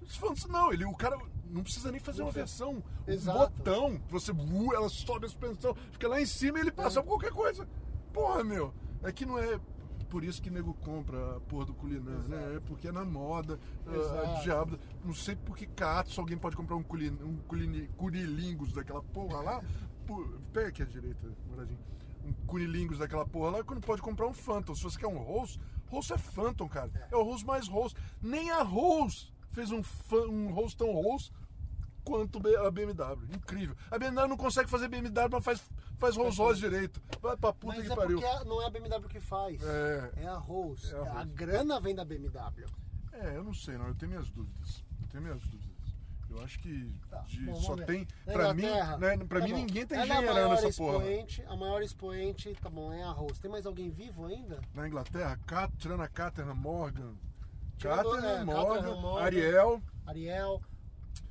S2: Não, ele, o cara não precisa nem fazer uma versão. Um
S1: Exato.
S2: botão. Você, uh, ela sobe a suspensão, fica lá em cima e ele passa
S1: É.
S2: por qualquer coisa. Porra, meu. É que não é. Por isso que nego compra a porra do Culinan, né? É porque é na moda.
S1: Exato.
S2: diabo. Não sei por que cato alguém pode comprar um, culin, um culini, curilingus daquela porra lá. Por, pega aqui a direita, Muradinho. Um curilingus daquela porra lá, quando pode comprar um Phantom. Se você quer um Rolls, Rolls é Phantom, cara. É o Rolls mais Rolls. Nem a Rolls fez um, um Rolls tão Rolls quanto a BMW. Incrível. A BMW não consegue fazer BMW, mas faz, faz Rolls Royce direito. Vai pra puta
S1: Mas
S2: que
S1: é
S2: pariu.
S1: porque a- não é a BMW que faz.
S2: É.
S1: É a Rolls.
S2: É a
S1: a,
S2: Rolls.
S1: grana vem da BMW.
S2: É, eu não sei, não. Eu tenho minhas dúvidas. Eu tenho minhas dúvidas. Eu acho que
S1: Tá,
S2: de-
S1: bom,
S2: só
S1: ver.
S2: tem.
S1: Na
S2: Pra mim, né, pra
S1: tá
S2: mim
S1: bom.
S2: ninguém tá
S1: é a
S2: engenheirando essa porra.
S1: expoente, A maior expoente, tá bom, é arroz. Tem mais alguém vivo ainda?
S2: Na Inglaterra, Cat, tirando a Caterham Morgan.
S1: Tirando- é,
S2: Morgan,
S1: Morgan.
S2: Ariel.
S1: Ariel.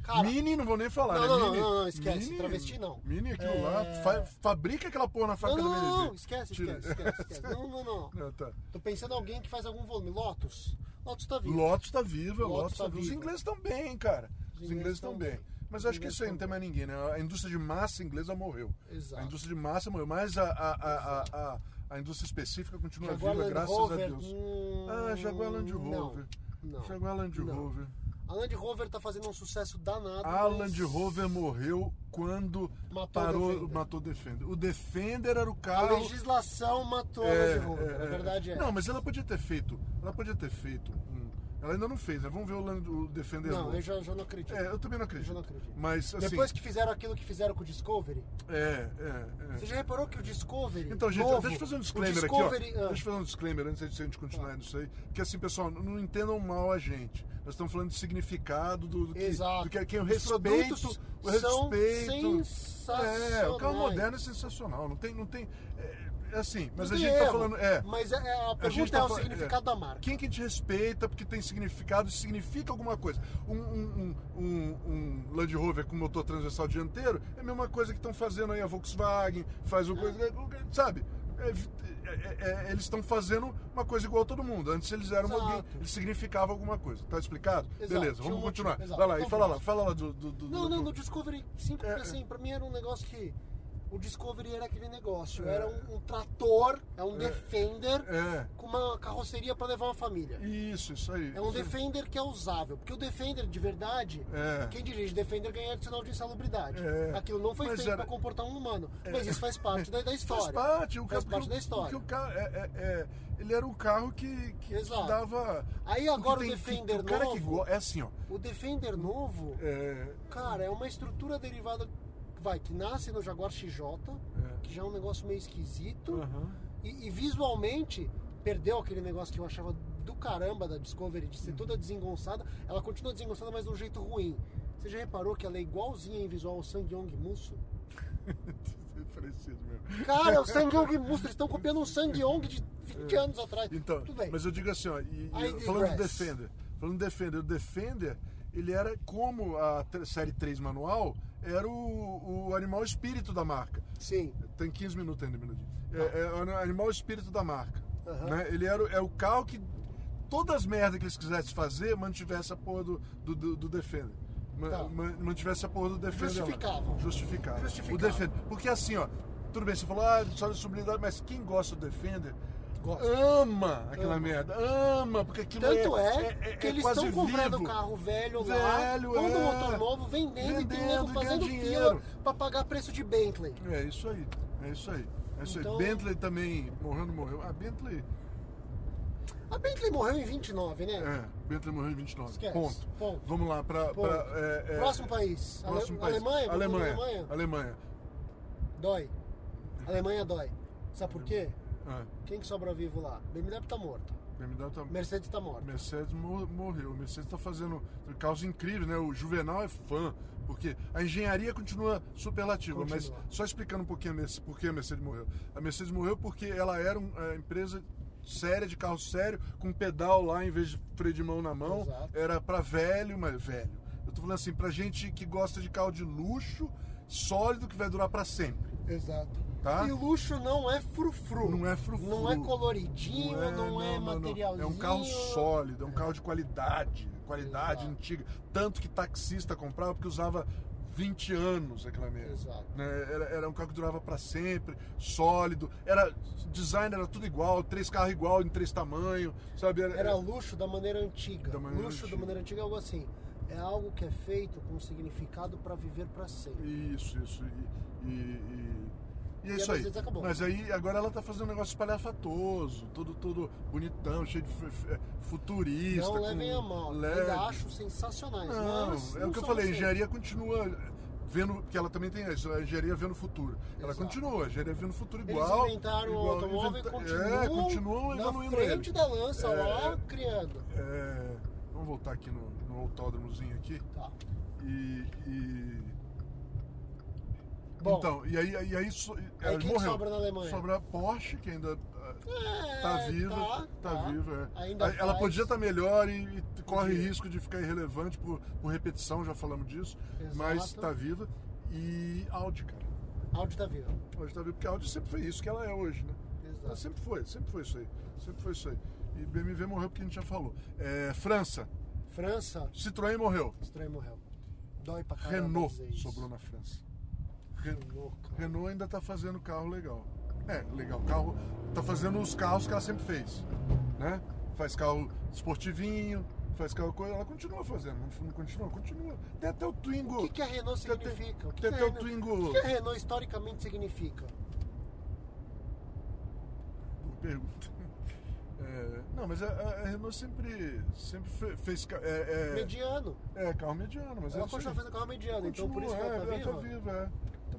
S1: Cara,
S2: Mini, não vou nem falar,
S1: Não,
S2: né?
S1: não, não,
S2: Mini,
S1: não, não, esquece, travesti não.
S2: Mini, aquilo
S1: É.
S2: lá, fa- fabrica aquela porra na
S1: não,
S2: fábrica
S1: não, não,
S2: BNB.
S1: não, esquece,
S2: Tira.
S1: esquece, esquece, esquece. Não, não, não.
S2: Não, tá.
S1: Tô pensando em alguém que faz algum volume. Lotus. Lotus tá vivo.
S2: Lotus tá viva,
S1: Lotus
S2: Lotus
S1: tá
S2: tá viva. Os
S1: viva.
S2: ingleses estão bem, cara. Os,
S1: ingleses
S2: estão
S1: tão
S2: bem.
S1: bem.
S2: Mas eu acho que isso aí não tem mais ninguém, né? A indústria de massa inglesa morreu.
S1: Exato.
S2: A indústria de massa morreu, mas a, a, a, a, a, a indústria específica continua
S1: Jaguar
S2: viva,
S1: Land
S2: graças
S1: Rover,
S2: a Deus.
S1: hum,
S2: Ah, Jaguar Land
S1: não,
S2: Rover.
S1: Não.
S2: Jaguar Land
S1: Não.
S2: Rover.
S1: A Land Rover tá fazendo um sucesso danado.
S2: A
S1: mas
S2: Land Rover morreu quando
S1: Matou o
S2: parou,
S1: Defender.
S2: matou o Defender. O Defender era o
S1: A
S2: carro.
S1: legislação matou a
S2: É,
S1: Land Rover.
S2: é,
S1: a
S2: é.
S1: verdade é.
S2: Não, mas ela podia ter feito. Ela podia ter feito. um- ela ainda não fez, né? Vamos ver o, Land- o Defender
S1: Não, eu já, já não acredito.
S2: É, eu também não
S1: Eu
S2: acredito.
S1: já não acredito.
S2: Mas assim.
S1: Depois que fizeram aquilo que fizeram com o Discovery,
S2: É, é, é.
S1: você já reparou que o Discovery.
S2: Então, gente,
S1: novo,
S2: deixa eu fazer um disclaimer aqui, ó.
S1: ah,
S2: Deixa eu fazer um disclaimer antes de a gente continuar nisso aí. Porque assim, pessoal, não entendam mal a gente. Nós estamos falando de significado do, do que,
S1: Exato.
S2: do que, que é o respeito. O
S1: são
S2: respeito.
S1: sensacionais.
S2: É, o carro moderno é sensacional. Não tem. Não tem é, é assim, mas
S1: Não
S2: a gente tá
S1: erro,
S2: falando. É,
S1: Mas é- é- a
S2: a gente
S1: pergunta
S2: tá
S1: é o
S2: falando-
S1: significado
S2: é.
S1: da marca.
S2: Quem que a gente respeita porque tem significado, significa alguma coisa. Um, um, um, um- Land Rover com motor transversal dianteiro é a mesma coisa que estão fazendo aí a Volkswagen, faz uma coisa. Sabe? É, é, é, eles estão fazendo uma coisa igual a todo mundo. Antes eles eram
S1: Exato.
S2: alguém, eles significavam alguma coisa. Tá explicado?
S1: Exato,
S2: Beleza, vamos continuar.
S1: exato.
S2: Vai lá, e
S1: Então
S2: fala lá, fala lá do. do, do-
S1: Não,
S2: do-
S1: não, no Discovery 5,
S2: É,
S1: porque
S2: é.
S1: assim, pra mim era um negócio que. O Discovery era aquele negócio. Era um, um trator, é um Defender
S2: É.
S1: com uma carroceria pra levar uma família.
S2: Isso, isso aí.
S1: É um
S2: Isso aí.
S1: Defender que é usável. Porque o Defender, de verdade,
S2: É.
S1: quem dirige Defender ganha adicional de insalubridade.
S2: É.
S1: Aquilo não foi
S2: Mas
S1: feito
S2: era-
S1: pra comportar um humano. Mas isso faz parte da, da história.
S2: Faz parte, o
S1: Faz parte da
S2: porque
S1: história.
S2: o carro é, é- é- ele era um carro que, que,
S1: Exato.
S2: dava.
S1: Aí agora o
S2: tem- que-
S1: Defender
S2: o cara que
S1: novo-
S2: É assim, ó.
S1: O Defender novo,
S2: É,
S1: cara, é uma estrutura derivada. Vai, que nasce no Jaguar XJ,
S2: É.
S1: que já é um negócio meio esquisito.
S2: aham.
S1: E, e visualmente perdeu aquele negócio que eu achava do caramba da Discovery, de ser toda desengonçada. Ela continua desengonçada, mas de um jeito ruim. Você já reparou que ela é igualzinha em visual ao Sangyong Musso?
S2: Parecido mesmo.
S1: Cara, é o Sangyong Musso, eles estão copiando um Sangyong de 20 anos atrás.
S2: Então,
S1: Tudo bem.
S2: mas eu digo assim, ó, e- e falando do. Defender, falando do Defender, o Defender, ele era como a série 3 manual, era o, o animal espírito da marca.
S1: Sim.
S2: Tem 15 minutos ainda, minutinho. É, é o animal espírito da marca.
S1: Aham.
S2: Né? Ele era o- é o carro que todas as merdas que eles quisessem fazer, mantivesse a porra do, do, do, do Defender.
S1: Tá.
S2: ma- Mantivesse a porra do Defender. lá.
S1: Justificavam.
S2: Justificava.
S1: Justificavam.
S2: O Defender. Porque assim, ó, tudo bem, você falou, ah, só de sublimidade, mas quem gosta do Defender
S1: Gosta.
S2: ama aquela
S1: Ama.
S2: merda. Ama, porque aquilo
S1: Tanto
S2: é,
S1: é,
S2: é- é-
S1: que eles estão comprando
S2: vivo.
S1: carro velho,
S2: Velho,
S1: lá, pondo
S2: é.
S1: motor novo, vendendo, e tem
S2: Vendendo,
S1: nego fazendo fila
S2: dinheiro.
S1: pra pagar preço de Bentley.
S2: É isso aí. É isso aí. É isso
S1: Então-
S2: aí. Bentley também morreu, não morreu. Ah, Bentley.
S1: A Bentley morreu em 29, né?
S2: É, Bentley morreu em 29.
S1: Esquece.
S2: Ponto.
S1: Ponto.
S2: Vamos lá para. É, é,
S1: Próximo país. Ale-
S2: Próximo país.
S1: Alemanha?
S2: Alemanha.
S1: Alemanha?
S2: Alemanha.
S1: Dói. Alemanha dói. Sabe por quê?
S2: É,
S1: Quem que sobra vivo lá? BMW tá morto.
S2: BMW tá.
S1: Mercedes tá morto.
S2: Mercedes mor- morreu. Mercedes está fazendo carros incríveis, né? O Juvenal é fã, porque a engenharia continua superlativa. Mas só explicando um pouquinho por que a Mercedes morreu. A Mercedes morreu porque ela era uma empresa séria, de carro sério, com pedal lá em vez de freio de mão na mão.
S1: Exato.
S2: Era para velho, mas velho. Eu tô falando assim, pra gente que gosta de carro de luxo, sólido, que vai durar para sempre.
S1: Exato.
S2: Tá?
S1: E luxo não é frufru.
S2: Não é frufru.
S1: Não é coloridinho, não é, materialzinho.
S2: É um carro sólido, é um carro de qualidade, qualidade
S1: Exato.
S2: antiga. Tanto que taxista comprava porque usava 20 anos aquela merda.
S1: Exato.
S2: Né? Era, era um carro que durava para sempre, sólido. Era design era tudo igual, três carros igual em três tamanhos, sabe?
S1: Era luxo da maneira antiga.
S2: Da maneira
S1: luxo
S2: antiga.
S1: da maneira antiga é algo assim. É algo que é feito com significado para viver para sempre.
S2: Isso, isso. E, e, e- e é isso aí. Mas aí agora ela tá fazendo um negócio espalhafatoso, todo, todo bonitão, cheio de f- futurista.
S1: Não levem a mal.
S2: LED.
S1: Ainda acho sensacionais.
S2: Não,
S1: mas
S2: é
S1: não
S2: o que eu falei, a
S1: vocês.
S2: engenharia continua vendo, que ela também tem isso, a engenharia vendo o futuro. Ela
S1: Exato.
S2: continua, a engenharia vendo o futuro
S1: Eles
S2: igual.
S1: inventaram o
S2: igual,
S1: automóvel
S2: inventa-
S1: e continuam,
S2: É, continuam
S1: na
S2: evoluindo
S1: frente
S2: ele.
S1: da lança
S2: É.
S1: lá, criando.
S2: É, vamos voltar aqui no, no autódromozinho aqui.
S1: Tá.
S2: E. e-
S1: Bom,
S2: então, e aí, e aí, so-
S1: aí
S2: ela
S1: quem
S2: morreu.
S1: sobra na Alemanha?
S2: Sobra a Porsche, que ainda ah,
S1: É,
S2: tá viva.
S1: tá,
S2: Tá,
S1: tá.
S2: viva, é.
S1: Ainda
S2: ela
S1: faz.
S2: podia estar melhor e, e corre risco de ficar irrelevante por, por repetição, já falamos disso.
S1: Exato.
S2: Mas tá viva. E Audi, cara.
S1: Audi tá viva.
S2: Audi tá viva, porque a Audi sempre foi isso que ela é hoje, né? Ela
S1: Exato.
S2: sempre foi, sempre foi isso aí. Sempre foi isso aí. E BMW morreu porque a gente já falou. É, França,
S1: França,
S2: Citroën morreu.
S1: Citroën morreu. Dói pra caramba
S2: Renault sobrou na França. Re-
S1: Renault.
S2: Renault ainda tá fazendo carro legal. É, legal. Carro, tá fazendo os carros que ela sempre fez. Né? Faz carro esportivinho, faz carro coisa. Ela continua fazendo, não, continua? Continua. Tem até o Twingo.
S1: O que, que a Renault
S2: Tem até-
S1: significa? O que,
S2: tem
S1: que,
S2: até
S1: a
S2: o
S1: Renault,
S2: Twingo.
S1: o que a Renault historicamente significa?
S2: Boa pergunta. É, não, mas a, a Renault sempre, sempre fe- fez. É, é,
S1: Mediano.
S2: é, carro mediano, mas
S1: Ela
S2: é
S1: continua fazendo carro mediano, então por
S2: Continua,
S1: isso que ela tá
S2: é,
S1: viva.
S2: Tá viva, é.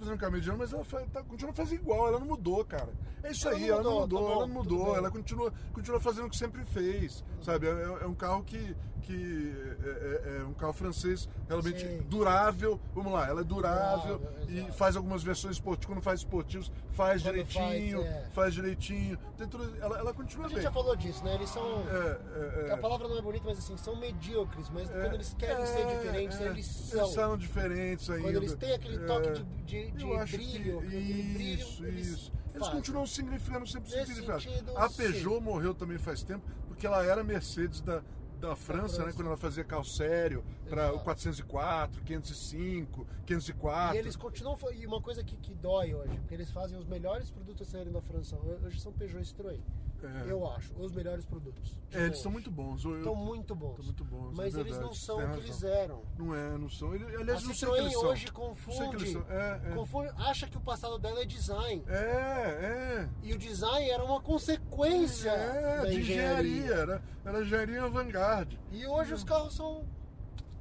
S2: Fazendo carro mediano, mas ela tá- continua fazendo igual, ela não mudou, cara. É isso
S1: Ela
S2: aí,
S1: não
S2: ela não
S1: mudou,
S2: mudou,
S1: tá bom,
S2: ela não mudou, ela continua, continua fazendo o que sempre fez, sabe? É, é um carro que, que é, é- é um carro francês realmente
S1: Sim.
S2: durável. Vamos lá, ela é durável,
S1: Durável,
S2: e faz algumas versões esportivas, quando faz esportivos, faz
S1: Quando
S2: direitinho,
S1: faz, é.
S2: faz direitinho. Tudo- ela, ela continua
S1: A gente
S2: bem.
S1: já falou disso, né? Eles são.
S2: É, é, é.
S1: A palavra não é bonita, mas assim, são medíocres, mas quando eles querem
S2: É,
S1: ser diferentes,
S2: é,
S1: eles são.
S2: Eles são diferentes ainda.
S1: Quando eles têm aquele toque
S2: É,
S1: de, de, de brilho,
S2: que
S1: aquele brilho,
S2: isso,
S1: eles
S2: isso. Eles
S1: fazem.
S2: continuam significando sempre significado. A
S1: sim.
S2: Peugeot morreu também faz tempo, porque ela era Mercedes da, da França, né? Quando ela fazia carro sério, para o
S1: Exato.
S2: 404, 505, 504.
S1: E eles continuam. E uma coisa que, que dói hoje, porque eles fazem os melhores produtos a saírem da França. Hoje são Peugeot e Citroën.
S2: É.
S1: Eu acho, os melhores produtos.
S2: É, eles são muito bons.
S1: Estão muito bons.
S2: Muito bons,
S1: Mas
S2: é
S1: eles não são o que eles eram.
S2: Não é, não são. Ele-
S1: A
S2: Aliás, não
S1: Citroën hoje
S2: sei que eles
S1: confunde.
S2: É, é.
S1: confunde. Acha que o passado dela é design.
S2: É, é.
S1: E o design era uma consequência
S2: É,
S1: da
S2: de engenharia.
S1: engenharia.
S2: Era, era engenharia avant-garde.
S1: E hoje os carros são.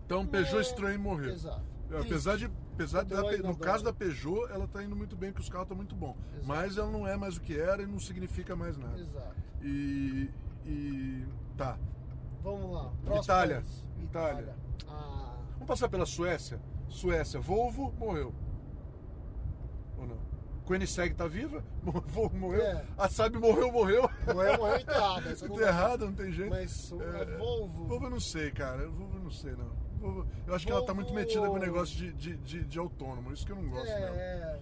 S2: Então Peugeot
S1: É,
S2: Citroën morreu.
S1: Exato.
S2: Apesar de, apesar de
S1: Citroën
S2: da-
S1: não
S2: no caso da Peugeot, ela tá indo muito bem, porque os carros estão muito bons. Mas ela não é mais o que era e não significa mais nada.
S1: Exato.
S2: E, e tá.
S1: Vamos lá. Próximo
S2: Itália.
S1: país.
S2: Itália.
S1: Ah,
S2: Vamos passar pela Suécia. Suécia, Volvo morreu. Ou não? Koenigsegg tá viva? Volvo morreu.
S1: É.
S2: A Saab morreu, morreu.
S1: morreu, morreu enterrada.
S2: Enterrada, não tem jeito.
S1: Mas
S2: É,
S1: a Volvo.
S2: Volvo eu não sei, cara. Volvo eu não sei, não. Eu acho que ela tá muito metida com o negócio de, de, de, de autônomo. Isso que eu não gosto dela.
S1: É,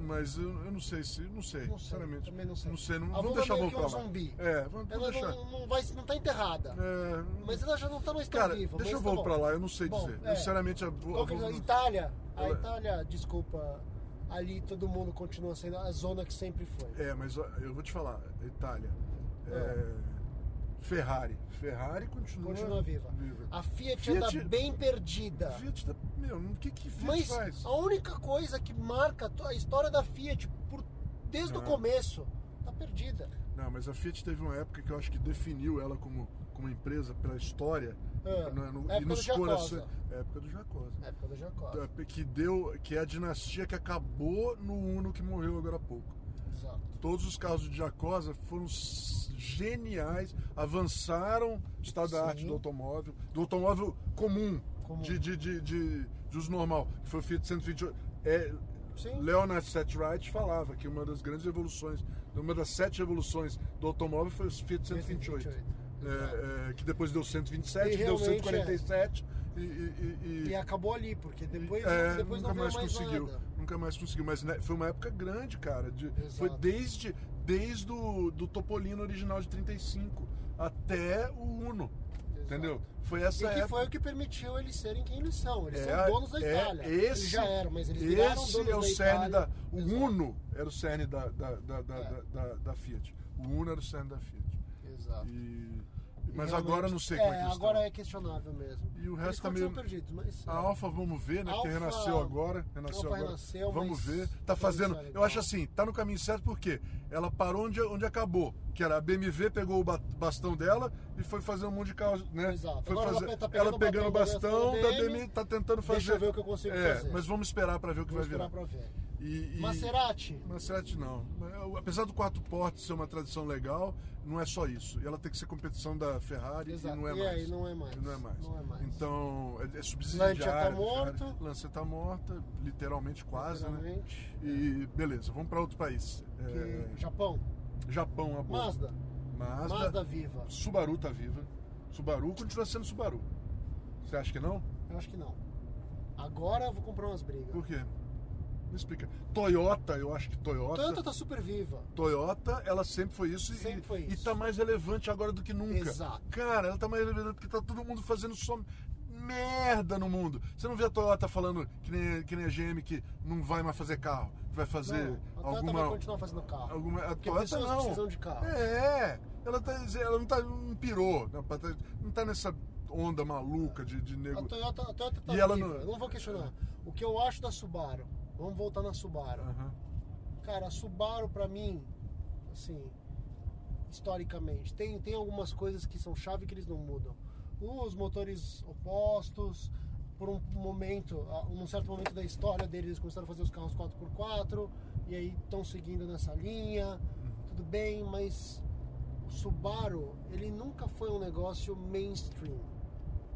S2: Mas eu, eu não sei se. Não sei,
S1: Não sei,
S2: sinceramente.
S1: também não sei.
S2: Não sei, não,
S1: A
S2: vamos deixar
S1: é
S2: a
S1: que
S2: pra
S1: um
S2: lá.
S1: zumbi.
S2: É, vamos,
S1: ela
S2: deixar.
S1: não, não, vai, não tá enterrada.
S2: É,
S1: Mas ela já não tá mais tão
S2: cara,
S1: viva.
S2: deixa eu
S1: tá
S2: Volvo
S1: bom.
S2: pra lá, eu não sei
S1: Bom,
S2: dizer.
S1: é.
S2: Sinceramente, a, a
S1: é?
S2: Não-
S1: Itália. A
S2: Ela-
S1: Itália, desculpa, ali todo mundo continua sendo a zona que sempre foi.
S2: É, mas eu vou te falar, Itália. É. Ferrari. Ferrari continua,
S1: Continua viva. A Fiat,
S2: Fiat-
S1: anda bem perdida.
S2: Fiat tá. Meu, o que que Fiat
S1: Mas
S2: faz?
S1: a única coisa que marca a história da Fiat por, desde o
S2: Ah.
S1: começo tá perdida.
S2: Não, mas a Fiat teve uma época que eu acho que definiu ela como, como empresa pela história.
S1: É,
S2: no- no-
S1: época
S2: e nos corações. Época do Jacosa.
S1: época do Jacó.
S2: Que deu. Que é a dinastia que acabou no Uno que morreu agora há pouco.
S1: Exato.
S2: Todos os carros de Jacosa foram geniais, avançaram o estado da
S1: Sim.
S2: arte do automóvel, do automóvel comum,
S1: Comum.
S2: De, de, de, de, de uso normal, que foi o Fiat 128. É,
S1: Sim.
S2: Leonard Setwright falava que uma das grandes evoluções, uma das sete evoluções do automóvel foi o Fiat 128.
S1: 128,
S2: É, é, que depois deu 127,
S1: E
S2: que deu
S1: realmente,
S2: 147 e, e, e-
S1: E acabou ali, porque depois,
S2: é,
S1: depois
S2: nunca mais
S1: mais
S2: conseguiu.
S1: nada.
S2: Nunca mais conseguiu. Mas né, foi uma época grande, cara. de- foi desde, desde o do Topolino original de 35 até o Uno.
S1: Exato.
S2: Entendeu? Foi essa
S1: E que
S2: época.
S1: foi o que permitiu eles serem quem eles são. Eles
S2: É,
S1: são donos da
S2: é,
S1: Itália.
S2: esse,
S1: eles já eram, mas eles viraram
S2: esse
S1: donos
S2: é o
S1: da
S2: cerne
S1: Itália.
S2: da. O
S1: Exato.
S2: Uno era o cerne da, da, da, da,
S1: É.
S2: da, da- da Fiat. O Uno era o cerne da Fiat.
S1: Exato.
S2: E- mas
S1: Realmente-
S2: agora não sei como é que eles
S1: agora é questionável mesmo.
S2: E o resto tá
S1: continuam
S2: meio-
S1: perdidos, mas...
S2: A Alfa, vamos ver, né? Porque
S1: Alfa-
S2: renasceu agora. Renasceu
S1: Alfa
S2: agora.
S1: renasceu,
S2: vamos ver. Tá
S1: não
S2: fazendo.
S1: é
S2: Eu acho assim, tá no caminho certo porque ela parou onde, onde acabou. Que era a BMW pegou o ba- bastão dela e foi fazer um monte de carros, né?
S1: Exato.
S2: Foi
S1: Agora ela
S2: fazer,
S1: tá pegando
S2: ela pegando o
S1: bastão da BMW,
S2: tá tentando fazer.
S1: Deixa eu ver o que eu consigo
S2: é,
S1: fazer.
S2: Mas vamos esperar para ver o que
S1: Vamos
S2: vai virar.
S1: esperar pra ver.
S2: E, e-
S1: Maserati.
S2: Maserati não. Apesar do quatro portas ser uma tradição legal, não é só isso. E ela tem que ser competição da Ferrari
S1: Exato.
S2: e não é
S1: E
S2: mais.
S1: aí não é mais.
S2: E Não é mais.
S1: Não é mais.
S2: Então, é, é subsidiária.
S1: Lancia tá morto.
S2: Lancia tá morta, literalmente quase, né?
S1: Literalmente.
S2: E beleza, vamos para outro país.
S1: Que-
S2: É,
S1: Japão.
S2: Japão, a boa.
S1: Mazda.
S2: Mazda.
S1: Mazda viva.
S2: Subaru tá viva. Subaru continua sendo Subaru. Você acha que não?
S1: Eu acho que não. Agora eu vou comprar umas brigas.
S2: Por quê? Me explica. Toyota, eu acho que Toyota.
S1: Toyota tá super viva.
S2: Toyota, ela sempre foi isso,
S1: Sempre
S2: e,
S1: foi
S2: e
S1: isso.
S2: tá mais relevante agora do que nunca.
S1: Exato.
S2: Cara, ela tá mais relevante porque tá todo mundo fazendo só merda no mundo. Você não vê a Toyota falando que nem, que nem a GM que não vai mais fazer carro, que vai fazer
S1: Não, a Toyota
S2: alguma.
S1: vai continuar fazendo carro.
S2: alguma a
S1: Porque
S2: Toyota não.
S1: precisam de carro.
S2: É, ela, tá, ela não tá não pirou, não tá- não tá nessa onda maluca de, de
S1: A. Toyota, a Toyota tá
S2: E ela não-
S1: Eu não vou questionar. O que eu acho da Subaru, vamos voltar na Subaru.
S2: Aham.
S1: Cara, a Subaru pra mim, assim, historicamente, tem, tem algumas coisas que são chave que eles não mudam. Os motores opostos, por um momento, num certo momento da história deles, eles começaram a fazer os carros 4x4 e aí estão seguindo nessa linha. Tudo bem, mas o Subaru, ele nunca foi um negócio mainstream.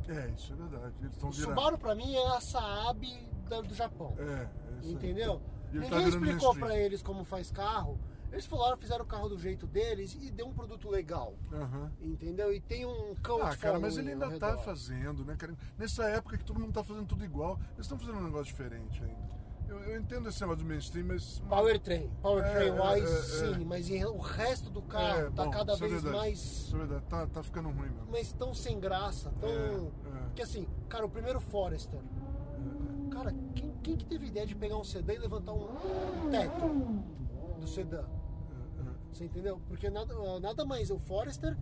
S2: É, isso é verdade. Eles estão
S1: O
S2: virando.
S1: Subaru pra mim é a Saab da- do Japão.
S2: É, é isso.
S1: Entendeu?
S2: Ele tá
S1: Ninguém
S2: virando
S1: explicou pra eles como faz carro. Eles falaram, fizeram o carro do jeito deles e deu um produto legal.
S2: Aham.
S1: Entendeu? E tem um cult
S2: Ah, cara, mas ele ainda tá
S1: redor.
S2: fazendo, né, cara? Nessa época que todo mundo tá fazendo tudo igual, eles estão fazendo um negócio diferente ainda. Eu, eu entendo esse negócio do mainstream, mas.
S1: Powertrain. Powertrain
S2: É,
S1: wise,
S2: é, é,
S1: sim,
S2: é.
S1: mas o resto do carro
S2: É,
S1: tá
S2: bom,
S1: cada
S2: é
S1: vez
S2: verdade.
S1: mais.
S2: Isso é verdade, tá, tá ficando ruim mesmo.
S1: Mas tão sem graça, tão. Que assim, cara, o primeiro Forester. Cara, quem, quem que teve ideia de pegar um sedã e levantar um teto do sedã? Você entendeu? Porque nada, nada mais, o Forester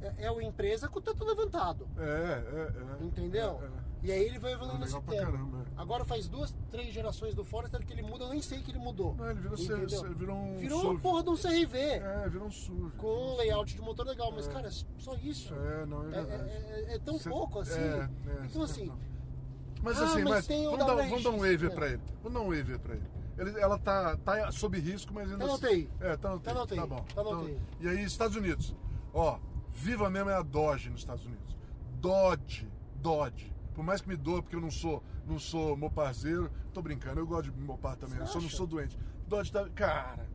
S1: é, é uma empresa com o teto levantado.
S2: É, é, é.
S1: Entendeu?
S2: É, é.
S1: E aí ele vai evoluindo
S2: É
S1: nesse tema.
S2: caramba, é.
S1: Agora faz duas, três gerações do Forester que ele muda, eu nem sei que ele mudou.
S2: Não, ele virou, ser, virou um.
S1: Virou
S2: SUV.
S1: uma porra de um CRV.
S2: É, virou um SUV.
S1: Com um layout de motor legal, mas cara, é só isso.
S2: É, não, é
S1: É,
S2: verdade.
S1: é- é- é tão
S2: Cê-
S1: pouco assim.
S2: é, é,
S1: então assim.
S2: Mas
S1: Ah,
S2: assim,
S1: mas
S2: mas,
S1: tem
S2: vamos, dar, vamos dar um waiver pra ele. Vamos dar um waiver pra ele. Ele- ela tá, tá sob risco, mas ainda
S1: Tá no
S2: assim-
S1: UTI.
S2: É, tá no
S1: Tá UTI,
S2: Tá bom.
S1: tá
S2: Então. E aí, Estados Unidos. Ó, viva mesmo é a Dodge nos Estados Unidos. Dodge, Dodge. Por mais que me doa, porque eu não sou, não sou moparzeiro. Tô brincando, eu gosto de mopar também.
S1: Você
S2: eu só não sou doente. Dodge tá. Cara,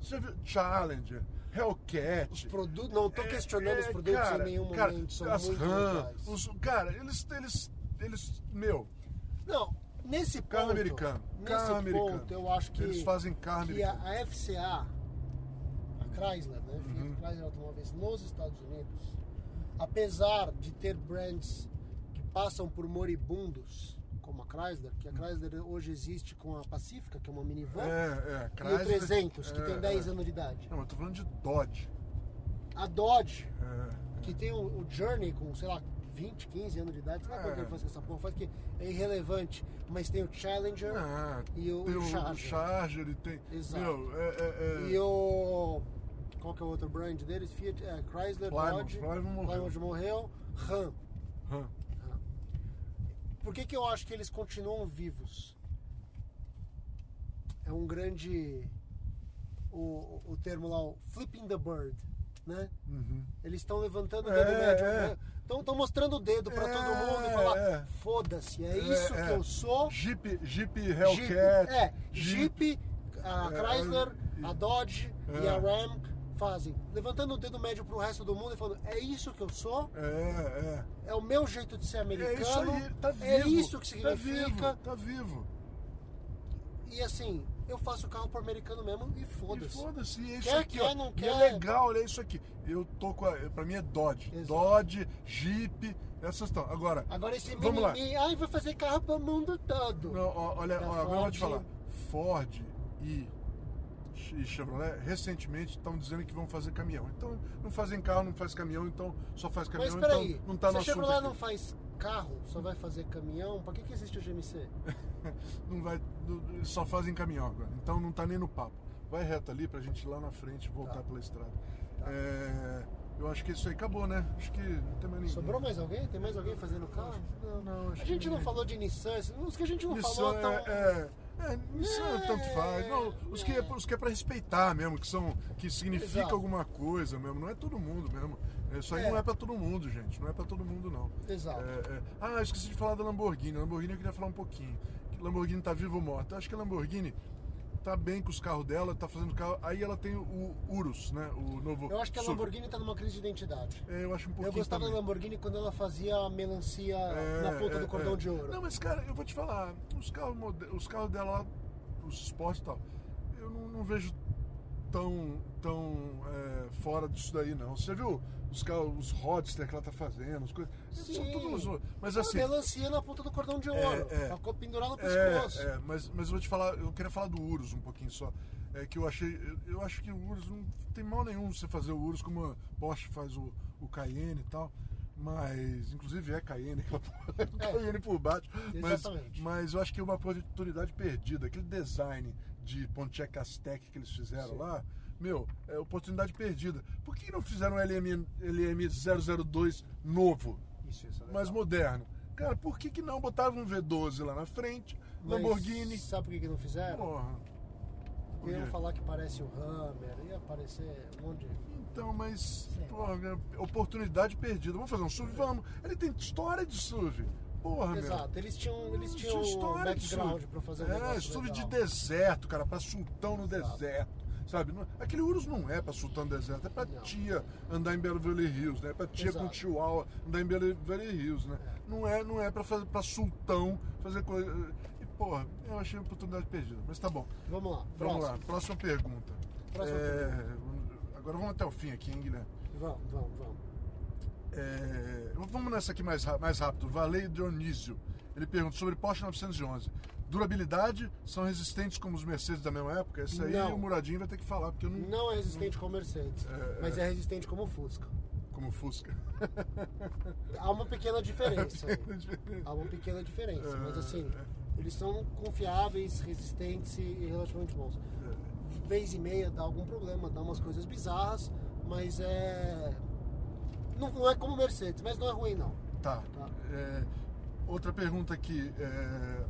S2: você viu Challenger, Hellcat.
S1: os produtos. Não tô
S2: É,
S1: questionando os
S2: é,
S1: produtos
S2: cara,
S1: em nenhum
S2: cara,
S1: momento. São
S2: as
S1: muito
S2: RAM, os- cara, eles, eles, eles, meu,
S1: Não, nesse ponto.
S2: Carro americano,
S1: Nesse
S2: carro
S1: ponto,
S2: americano.
S1: eu acho que.
S2: Eles fazem carro
S1: que a,
S2: americano.
S1: a FCA, a Chrysler, né? Fiat
S2: Uhum.
S1: Chrysler Automóveis nos Estados Unidos, apesar de ter brands passam por moribundos, como a Chrysler, que a Chrysler hoje existe com a Pacifica, que é uma minivan,
S2: é, é,
S1: e o
S2: Chrysler-
S1: 300, que
S2: é,
S1: tem 10
S2: é.
S1: anos de idade.
S2: Não, eu tô falando de Dodge.
S1: A Dodge,
S2: É,
S1: que tem o, o Journey com, sei lá, 20, 15 anos de idade, sei lá quanto
S2: É.
S1: ele faz com essa porra, faz que é irrelevante, mas tem o Challenger e o, o
S2: o
S1: Charger.
S2: Charger, e tem.
S1: Exato.
S2: Meu, é, é, é-
S1: E o. Qual que é o outro brand deles? Fiat, é, Chrysler,
S2: Plymouth,
S1: Dodge.
S2: Plymouth morreu.
S1: Plymouth morreu. Ram.
S2: Hã.
S1: Por que, que eu acho que eles continuam vivos? É um grande. O, o termo lá, o flipping the bird, né?
S2: Uhum.
S1: Eles estão levantando o
S2: É,
S1: dedo médio.
S2: é.
S1: né? Estão mostrando o dedo pra
S2: É,
S1: todo mundo e falar:
S2: é.
S1: foda-se, é isso
S2: É,
S1: que
S2: é.
S1: eu sou.
S2: Jeep, Jeep
S1: Jeep,
S2: Hellcat.
S1: é, Jeep, a
S2: É,
S1: Chrysler,
S2: é,
S1: a Dodge e
S2: é.
S1: a Ram fazem. Levantando o dedo médio pro resto do mundo e falando, é isso que eu sou,
S2: É,
S1: é o meu jeito de ser
S2: é.
S1: americano,
S2: É isso aí, tá vivo.
S1: é isso que
S2: Tá
S1: significa.
S2: vivo, tá vivo.
S1: E assim, eu faço carro pro americano mesmo e foda-se.
S2: foda-se, é isso
S1: Quer,
S2: aqui,
S1: quer, não
S2: E
S1: quer.
S2: é legal, olha isso aqui. Eu tô com a, pra mim é Dodge.
S1: Exato.
S2: Dodge, Jeep, essas estão. Agora,
S1: Agora esse
S2: Vamos lá.
S1: ai, vai fazer carro pro mundo todo.
S2: não, olha, ó, agora eu vou te falar. Ford e, e Chevrolet recentemente estão dizendo que vão fazer caminhão. Então, não fazem carro, não faz caminhão, então só faz caminhão,
S1: Mas peraí,
S2: então não tá
S1: se a Chevrolet
S2: aqui.
S1: não faz carro, só vai fazer caminhão, pra que, que existe o GMC?
S2: não vai, só fazem caminhão agora. Então não tá nem no papo. Vai reto ali pra gente ir lá na frente voltar
S1: Tá.
S2: pela estrada. É, eu acho que isso aí acabou, né? Acho que não tem mais ninguém.
S1: Sobrou mais alguém? Tem mais alguém fazendo carro?
S2: Não, não, acho
S1: A gente
S2: que
S1: não falou de Nissan, os que a gente não
S2: Nissan
S1: falou tão...
S2: é, É, isso
S1: É.
S2: tanto faz. Não, os que, é, os que é pra respeitar mesmo, que são. que significa
S1: Exato.
S2: alguma coisa mesmo. Não é todo mundo mesmo. Isso aí
S1: É.
S2: não é pra todo mundo, gente. Não é pra todo mundo, não.
S1: Exato.
S2: É, é. Ah, esqueci de falar da Lamborghini. A Lamborghini eu queria falar um pouquinho. Lamborghini tá viva ou morta? Eu acho que a Lamborghini tá bem com os carros dela, tá fazendo carro. Aí ela tem o Urus, né? O novo.
S1: Eu acho que a
S2: SUV.
S1: Lamborghini tá numa crise de identidade.
S2: É, eu acho um pouquinho.
S1: Eu gostava
S2: também.
S1: da Lamborghini quando ela fazia a melancia
S2: É,
S1: na ponta
S2: é,
S1: do cordão
S2: é.
S1: de ouro.
S2: Não, mas cara, eu vou te falar, os carros, os carros dela lá, os esportes e tal, eu não, não vejo tão, tão é, fora disso daí, não. Você viu os os roadster que ela tá fazendo, as coisas. São
S1: Sim.
S2: todos. Mas assim.
S1: melancia na ponta do cordão de ouro.
S2: é.
S1: Ficou pendurada no
S2: É,
S1: pescoço.
S2: é, mas, mas eu vou te falar, eu queria falar do Urus um pouquinho só. É que eu achei, eu, eu acho que o Urus não tem mal nenhum você fazer o Urus como a Porsche faz o, o Cayenne e tal. Mas, inclusive é Cayenne, aquela porra, é o Cayenne por baixo. Mas,
S1: Exatamente.
S2: mas eu acho que é uma oportunidade perdida. Aquele design de Pontiac Aztec que eles fizeram
S1: Sim.
S2: lá, meu, é oportunidade perdida. Por que não fizeram o LM, LM 002 novo?
S1: Isso, isso é
S2: mais moderno. Cara, por que, que não botavam um V12 lá na frente,
S1: Mas
S2: Lamborghini?
S1: Sabe por que, que não fizeram?
S2: Porra. Por
S1: Iam falar que parece o Hammer, ia aparecer um monte de.
S2: Então, mas, porra, oportunidade perdida. Vamos fazer um SUV? Vamos. Ele tem história de SUV. Porra, meu.
S1: Exato, eles tinham, eles
S2: Tinha
S1: tinham um
S2: história de
S1: background
S2: SUV.
S1: pra fazer um
S2: É, SUV de
S1: legal.
S2: deserto, cara, pra sultão no
S1: Exato.
S2: deserto. Sabe? Não- Aquele Urus não é pra sultão deserto, é
S1: Não.
S2: tia andar em Beverly Hills, né? É pra tia
S1: Exato.
S2: com chihuahua andar em Beverly Hills, né? Não é, não é pra, fazer, pra sultão fazer coisa. E, porra, eu achei uma oportunidade perdida. Mas tá bom.
S1: Vamos lá,
S2: Vamos
S1: próximo.
S2: lá, próxima pergunta.
S1: Próxima
S2: É, Agora vamos até o fim aqui, hein, Guilherme?
S1: Vamos, vamos, vamos.
S2: É, vamos nessa aqui mais, mais rápido. Valei Dionísio. Ele pergunta sobre Porsche 911. Durabilidade, são resistentes como os Mercedes da mesma época? Esse aí
S1: Não.
S2: o Muradinho vai ter que falar, porque eu não.
S1: Não é resistente como Mercedes,
S2: É,
S1: mas
S2: é.
S1: é resistente como Fusca.
S2: Como Fusca.
S1: Há uma pequena diferença. Há uma pequena diferença, mas
S2: É,
S1: assim, eles são confiáveis, resistentes e relativamente bons. Vez e meia dá algum problema, dá umas coisas bizarras, mas é. Não, não é como Mercedes, mas não é ruim não.
S2: Tá.
S1: Tá.
S2: É, outra pergunta aqui. É,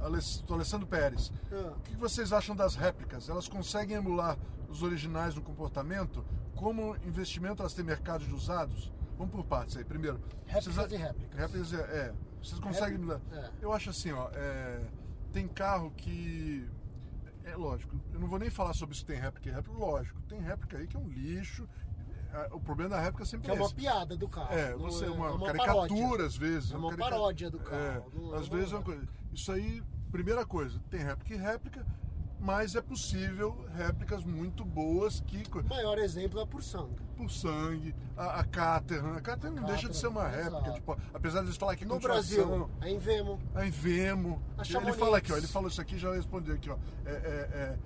S2: Alessandro Pérez.
S1: Ah.
S2: O que vocês acham das réplicas? Elas conseguem emular os originais no comportamento? Como investimento elas têm mercado de usados? Vamos por partes aí. Primeiro,
S1: Réplicas
S2: vocês
S1: e réplicas.
S2: Réplicas, é. Vocês conseguem.
S1: É.
S2: Eu acho assim, ó. é, tem carro que. É lógico, eu não vou nem falar sobre se tem réplica e réplica. Lógico, tem réplica aí que é um lixo. É, O problema da réplica sempre
S1: Que é uma
S2: esse.
S1: piada do carro.
S2: É, você
S1: é,
S2: uma,
S1: é uma
S2: caricatura
S1: paródia.
S2: às vezes.
S1: É uma
S2: carica-
S1: paródia do carro,
S2: É,
S1: é
S2: às
S1: uma-
S2: vezes é uma coisa. Isso aí, primeira coisa, tem réplica e réplica, mas é possível réplicas muito boas que
S1: O maior exemplo é por sangue.
S2: por sangue, a, a Caterham, a Caterham não deixa de ser uma réplica, tipo, apesar de eles falar que é
S1: No Brasil, a Invemo.
S2: a Invemo.
S1: A
S2: ele fala aqui, ó, ele falou isso aqui já respondeu aqui, ó. É, é, é,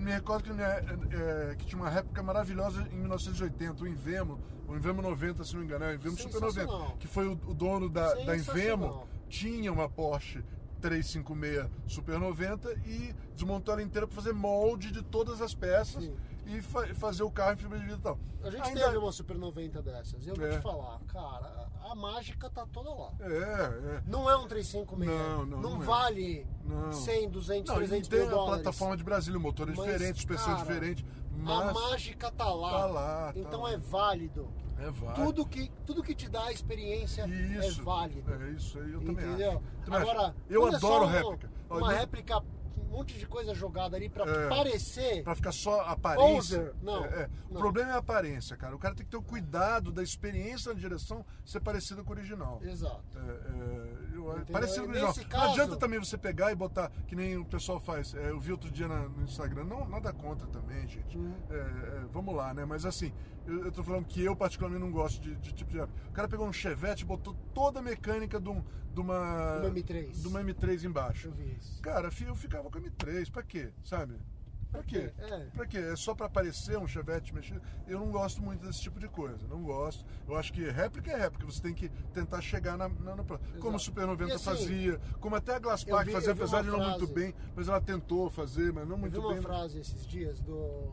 S2: me recordo que, é, que tinha uma réplica maravilhosa em 1980, o Invemo, o Invemo 90, se não me engano, é o Invemo Super 90,
S1: Sensacional.
S2: que foi o, o dono da, da Invemo, tinha uma Porsche 356 Super 90 e desmontou ela inteira para fazer molde de todas as peças
S1: Sim.
S2: e fa- fazer o carro em fibra de vidro e tal.
S1: A gente
S2: Ainda-
S1: teve uma Super 90 dessas. E eu vou
S2: É.
S1: te falar, cara, a mágica tá toda lá.
S2: É, é.
S1: Não é um 356.
S2: Não, não, não é.
S1: vale
S2: Não.
S1: 100, 200,
S2: Não, e
S1: 300
S2: tem
S1: mil
S2: a
S1: dólares.
S2: plataforma de Brasília, o motor é
S1: Mas,
S2: diferente, suspensão é
S1: cara,
S2: diferente,
S1: A
S2: mas
S1: mágica tá lá.
S2: Tá lá, tá
S1: Então
S2: lá.
S1: é válido.
S2: é válido.
S1: Tudo que, tudo que te dá a experiência
S2: Isso,
S1: é válido.
S2: É isso aí, eu também
S1: entendeu?
S2: acho. Também acho.
S1: Agora,
S2: eu
S1: é
S2: adoro
S1: uma-
S2: réplica.
S1: Uma
S2: nem-
S1: réplica, um monte de coisa jogada ali pra
S2: É.
S1: parecer.
S2: Pra ficar só aparência.
S1: Não,
S2: É, é. O
S1: não.
S2: problema é a aparência, cara. O cara tem que ter o cuidado da experiência na direção ser parecida com o original.
S1: Exato.
S2: É, é,
S1: Entendeu?
S2: parecido
S1: E
S2: com o original.
S1: nesse
S2: Não
S1: caso-
S2: adianta também você pegar e botar, que nem o pessoal faz. É, eu vi outro dia na- no Instagram, não, nada contra também, gente.
S1: Uhum.
S2: É, é, vamos lá, né? Mas assim, eu, eu tô falando que eu particularmente não gosto de, de tipo de. O cara pegou um Chevette e botou toda a mecânica de, um, de uma.
S1: De uma M3.
S2: De uma M3 embaixo.
S1: Eu vi isso.
S2: Cara, eu ficava com a M3, pra quê? Sabe? Pra quê?
S1: É.
S2: Pra quê? É só pra aparecer um Chevette mexido? Eu não gosto muito desse tipo de coisa. Não gosto. Eu acho que réplica é réplica. Você tem que tentar chegar na. na, na- como o Super 90
S1: E assim,
S2: fazia, como até a Glass
S1: eu
S2: Park
S1: vi-
S2: fazia, apesar de não muito
S1: frase-
S2: bem, mas ela tentou fazer, mas não
S1: Eu vi
S2: muito
S1: uma
S2: bem.
S1: frase esses dias do.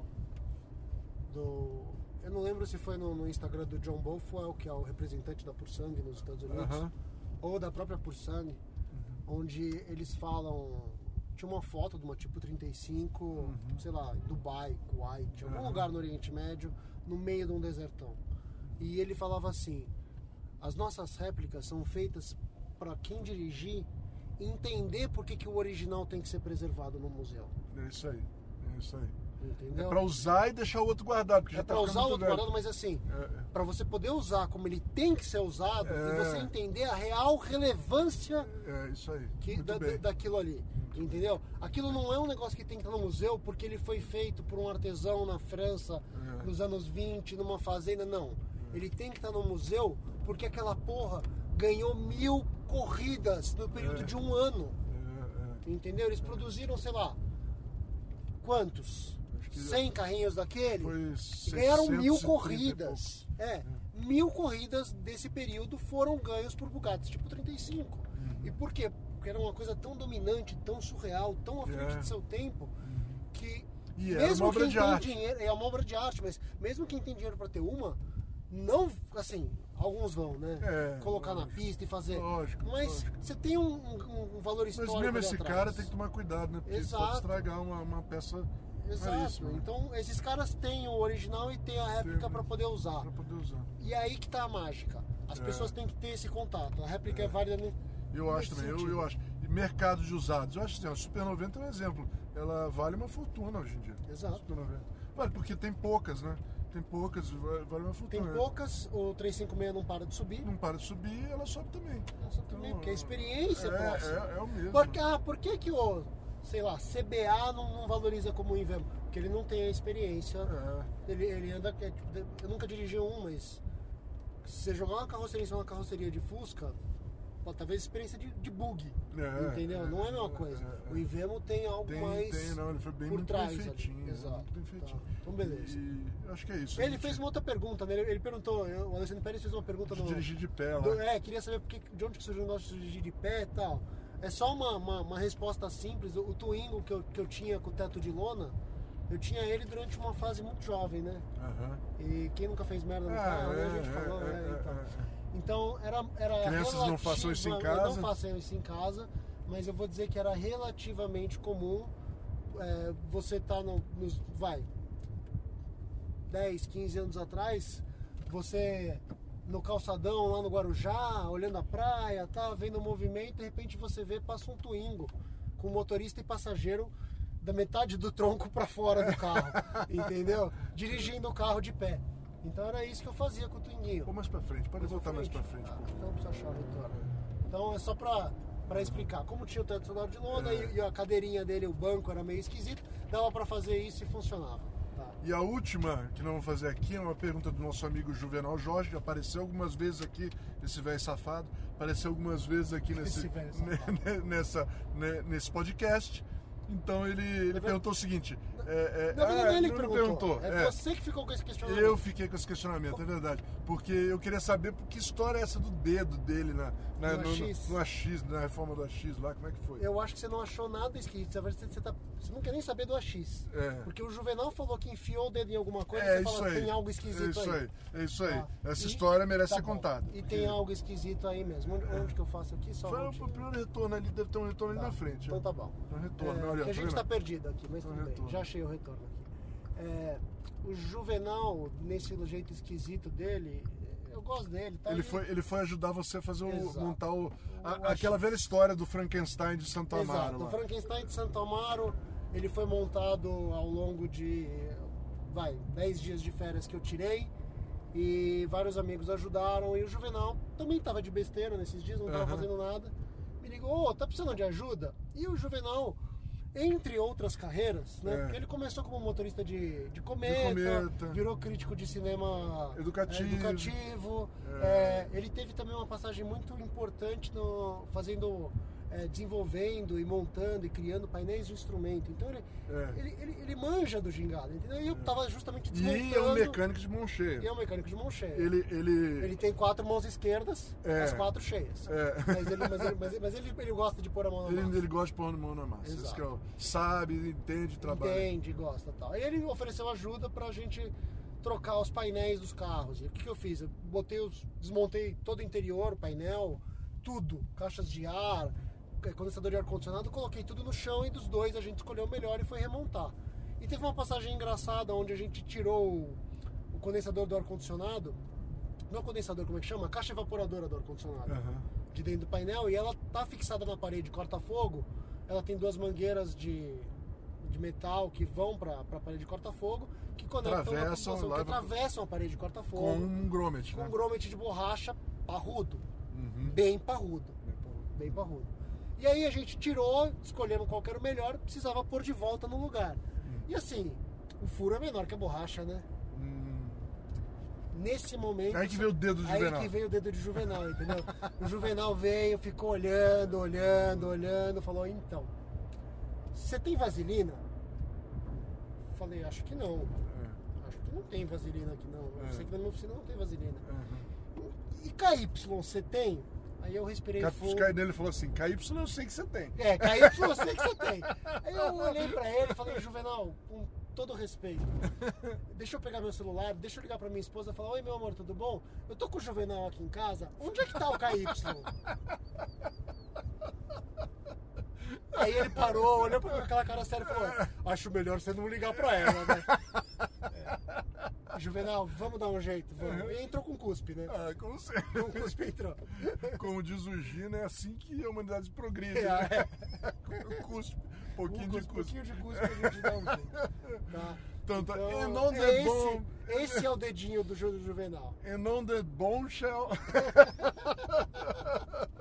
S1: do. Eu não lembro se foi no, no Instagram do John Bothwell, que é o representante da Pursang nos Estados Unidos,
S2: Aham.
S1: ou da própria Pursang, onde eles falam tinha uma foto de uma tipo 35, sei lá, Dubai, Kuwait, algum
S2: Uhum.
S1: lugar no Oriente Médio, no meio de um desertão. E ele falava assim: as nossas réplicas são feitas para quem dirigir entender por que, que o original tem que ser preservado no museu.
S2: É isso aí. É isso aí.
S1: Entendeu?
S2: É pra usar e deixar o outro guardado, porque
S1: É
S2: já tá
S1: usar o outro
S2: velho.
S1: guardado, mas assim,
S2: É,
S1: para você poder usar como ele tem que ser usado
S2: É.
S1: e você entender a real relevância
S2: é, é isso aí.
S1: que, da- daquilo ali. Entendeu? Aquilo não é um negócio que tem que estar no museu porque ele foi feito por um artesão na França
S2: É.
S1: nos anos 20, numa fazenda. Não. Ele tem que estar no museu porque aquela porra ganhou mil corridas no período
S2: É.
S1: de um ano.
S2: É,
S1: Entendeu? Eles produziram, sei lá, quantos?
S2: Acho que
S1: 100 carrinhos daquele? Ganharam
S2: 630
S1: mil corridas. É, mil corridas desse período foram ganhos por Bugatti, tipo 35.
S2: Uhum.
S1: E por quê? Porque era uma coisa tão dominante, tão surreal, tão à frente
S2: É.
S1: de seu tempo, que
S2: E
S1: mesmo quem tem
S2: arte.
S1: dinheiro, é uma obra de arte, mas mesmo quem tem dinheiro para ter uma, não, assim, alguns vão, né?
S2: É,
S1: Colocar na
S2: lógico.
S1: pista e fazer.
S2: Lógico,
S1: mas
S2: lógico.
S1: você tem um, um- um valor
S2: Mas
S1: histórico
S2: mesmo
S1: ali
S2: esse
S1: atrás.
S2: cara tem que tomar cuidado, né? Porque
S1: Exato.
S2: pode estragar uma, uma peça
S1: Exato.
S2: né?
S1: Então, esses caras têm o original e têm a réplica
S2: Tem,
S1: para poder usar.
S2: Pra poder usar.
S1: E é aí que tá a mágica. As
S2: É.
S1: pessoas têm que ter esse contato. A réplica é, válida no,
S2: Eu acho também, eu, eu acho. E mercado de usados. Eu acho assim, a Super 90 é um exemplo. Ela vale uma fortuna hoje em dia.
S1: Exato.
S2: Super 90. Vale, porque tem poucas, né? Tem poucas, vale uma
S1: Tem
S2: fortuna.
S1: poucas, o 356 não para de subir.
S2: Não para de subir, ela sobe também.
S1: Essa também, porque a experiência
S2: é,
S1: próxima.
S2: é, é o mesmo.
S1: Porque, ah, por que, que o, sei lá, CBA não, não valoriza como o Invemo? Porque ele não tem a experiência.
S2: É.
S1: Ele, ele anda. é, tipo, Eu nunca dirigi um, mas. Se você jogar uma carroceria em cima de uma carroceria de Fusca, talvez experiência de, de bug.
S2: É,
S1: entendeu?
S2: é,
S1: não é a mesma
S2: é,
S1: coisa.
S2: é.
S1: O Invemo tem algo
S2: Tem,
S1: mais.
S2: tem, não, ele foi bem
S1: por
S2: muito
S1: trás
S2: feitinho.
S1: Exato.
S2: Muito bem feitinho.
S1: Tá. Então, beleza.
S2: E acho que é isso.
S1: Ele
S2: gente.
S1: fez uma outra pergunta, né? Ele, ele perguntou, eu- o Alexandre Pérez fez uma pergunta
S2: de
S1: no.
S2: dirigir de pé lá.
S1: do- é, queria saber por que, de onde que surgiu o negócio de dirigir de pé e tal. É só uma, uma, uma resposta simples. O, o Twingo que eu, que eu tinha com o teto de lona, eu tinha ele durante uma fase muito jovem, né?
S2: Aham.
S1: E quem nunca fez merda no
S2: Ah,
S1: carro, né?
S2: é,
S1: A gente
S2: é,
S1: falou,
S2: é,
S1: né?
S2: é,
S1: Então,
S2: é,
S1: então era, era
S2: Crianças não façam isso em casa.
S1: Não façam isso em casa, mas eu vou dizer que era relativamente comum é, você tá no, nos. Vai. 10, 15 anos atrás, você no calçadão lá no Guarujá, olhando a praia, tá vendo o movimento, de repente você vê, passa um Twingo com motorista e passageiro da metade do tronco para fora do carro, entendeu? Dirigindo o carro de pé. Então era isso que eu fazia com o Twinguinho.
S2: Pô, mais pra frente, pode voltar mais pra
S1: frente? Ah, então precisa achar. Então é só pra, pra explicar. Como tinha o teto sonoro de lona
S2: É.
S1: e, e a cadeirinha dele, o banco era meio esquisito, dava pra fazer isso e funcionava.
S2: E a última que nós vamos fazer aqui é uma pergunta do nosso amigo Juvenal Jorge, que apareceu algumas vezes aqui, esse velho safado, apareceu algumas vezes aqui nesse,
S1: safado.
S2: ne- nessa, ne- nesse podcast. Então ele, ele perguntou o seguinte. É, é,
S1: Na verdade,
S2: ah,
S1: ele
S2: não
S1: perguntou. É,
S2: é.
S1: você que ficou com esse questionamento.
S2: Eu fiquei com esse questionamento, é verdade. Porque eu queria saber que história é essa do dedo dele na, na-
S1: No
S2: no,
S1: AX.
S2: no AX, na reforma do AX lá, como é que foi?
S1: Eu acho que você não achou nada esquisito. Você, você, tá- você não quer nem saber do AX.
S2: É.
S1: Porque o Juvenal falou que enfiou o dedo em alguma coisa
S2: É
S1: e você fala,
S2: aí.
S1: tem algo esquisito
S2: é isso
S1: aí.
S2: aí. É isso aí.
S1: Tá.
S2: Essa
S1: E-
S2: história merece
S1: tá
S2: ser
S1: bom.
S2: contada.
S1: E tem algo esquisito aí mesmo. Onde, onde que eu faço aqui? Só
S2: Foi o primeiro retorno ali, deve ter um retorno ali
S1: Tá.
S2: na frente.
S1: Então
S2: né?
S1: tá bom.
S2: Tem um retorno,
S1: É,
S2: olha,
S1: a
S2: tá
S1: gente tá
S2: vendo?
S1: perdido aqui, mas tudo bem. Já achei o retorno aqui. É, o Juvenal, nesse jeito esquisito dele, eu gosto dele. Tá
S2: Ele
S1: aí-
S2: foi, ele foi ajudar você a fazer o, montar o, a- aquela velha história do Frankenstein de Santo Amaro.
S1: Exato, o
S2: lá.
S1: Frankenstein de Santo Amaro, ele foi montado ao longo de, vai, 10 dias de férias que eu tirei e vários amigos ajudaram e o Juvenal também tava de besteira nesses dias, não tava
S2: Aham.
S1: fazendo nada. Me ligou, ô, tá precisando de ajuda? E o Juvenal, entre outras carreiras, né?
S2: É.
S1: Ele começou como motorista de, de, cometa,
S2: cometa.
S1: virou crítico de cinema
S2: Educativo.
S1: é, educativo. É, ele teve também uma passagem muito importante no, fazendo, é, desenvolvendo e montando e criando painéis de instrumento. Então ele,
S2: É.
S1: ele, ele, ele manja do gingado, entendeu? E eu tava justamente
S2: E
S1: desmontando.
S2: é um mecânico de mão cheia.
S1: E é um mecânico de mão cheia.
S2: Ele, ele,
S1: Ele tem quatro mãos esquerdas,
S2: É.
S1: as quatro cheias.
S2: É.
S1: Mas, ele, mas, ele, mas, ele, mas ele- ele gosta de pôr a mão na
S2: ele,
S1: massa.
S2: ele gosta de pôr a mão na massa. Isso
S1: Exato.
S2: que é sabe, entende, trabalha.
S1: Entende, gosta tal. Aí ele ofereceu ajuda pra gente trocar os painéis dos carros. E o que, que eu fiz? Eu botei os, desmontei todo o interior, o painel, tudo, caixas de ar, é, condensador de ar-condicionado, coloquei tudo no chão e dos dois a gente escolheu o melhor e foi remontar. E teve uma passagem engraçada onde a gente tirou o, condensador do ar-condicionado, não é condensador, como é que chama? A caixa evaporadora do ar-condicionado,
S2: Aham.
S1: de dentro do painel, e ela tá fixada na parede corta-fogo. Ela tem duas mangueiras de, de metal que vão para a parede de corta-fogo, que conectam
S2: Atravessam,
S1: que
S2: leva-
S1: atravessam a parede de corta-fogo
S2: Com um grommet,
S1: com
S2: né?
S1: um grommet de borracha parrudo,
S2: Uhum.
S1: bem parrudo, bem parrudo. E aí a gente tirou, escolhemos qual que era o melhor, precisava pôr de volta no lugar. E assim, o furo é menor que a borracha, né?
S2: Hum.
S1: Nesse momento.
S2: Aí que veio o dedo do
S1: Aí
S2: Juvenal.
S1: que veio o dedo de Juvenal, entendeu? o Juvenal veio, ficou olhando, olhando, olhando, falou, então, você tem vaselina? Falei, acho que não. Acho que não tem vaselina aqui não. Eu
S2: É.
S1: sei que na minha oficina não tem vaselina.
S2: Uhum.
S1: E KY você tem? Aí eu respirei
S2: Cap-
S1: fundo.
S2: Sky dele falou assim: KY eu sei que você tem.
S1: É, KY eu sei que você tem. Aí eu olhei pra ele e falei, Juvenal, com todo respeito, deixa eu pegar meu celular, deixa eu ligar pra minha esposa e falar, oi meu amor, tudo bom? Eu tô com o Juvenal aqui em casa, onde é que tá o KY? Aí ele parou, olhou pra mim com aquela cara séria e falou, acho melhor você não ligar pra ela, né? É. Juvenal, vamos dar um jeito, vamos. E entrou com cuspe, né?
S2: Ah, como, sempre.
S1: Com cuspe entrou.
S2: como diz o Gino, é assim que a humanidade progride.
S1: É,
S2: né?
S1: é.
S2: Cuspe, um pouquinho
S1: Um
S2: de
S1: cuspe,
S2: cuspe.
S1: pouquinho de cuspe a gente dá um jeito. Tá?
S2: Então, tá.
S1: Então,
S2: E não the
S1: esse,
S2: bom-
S1: esse é o dedinho do Júlio Juvenal.
S2: And on the bombshell.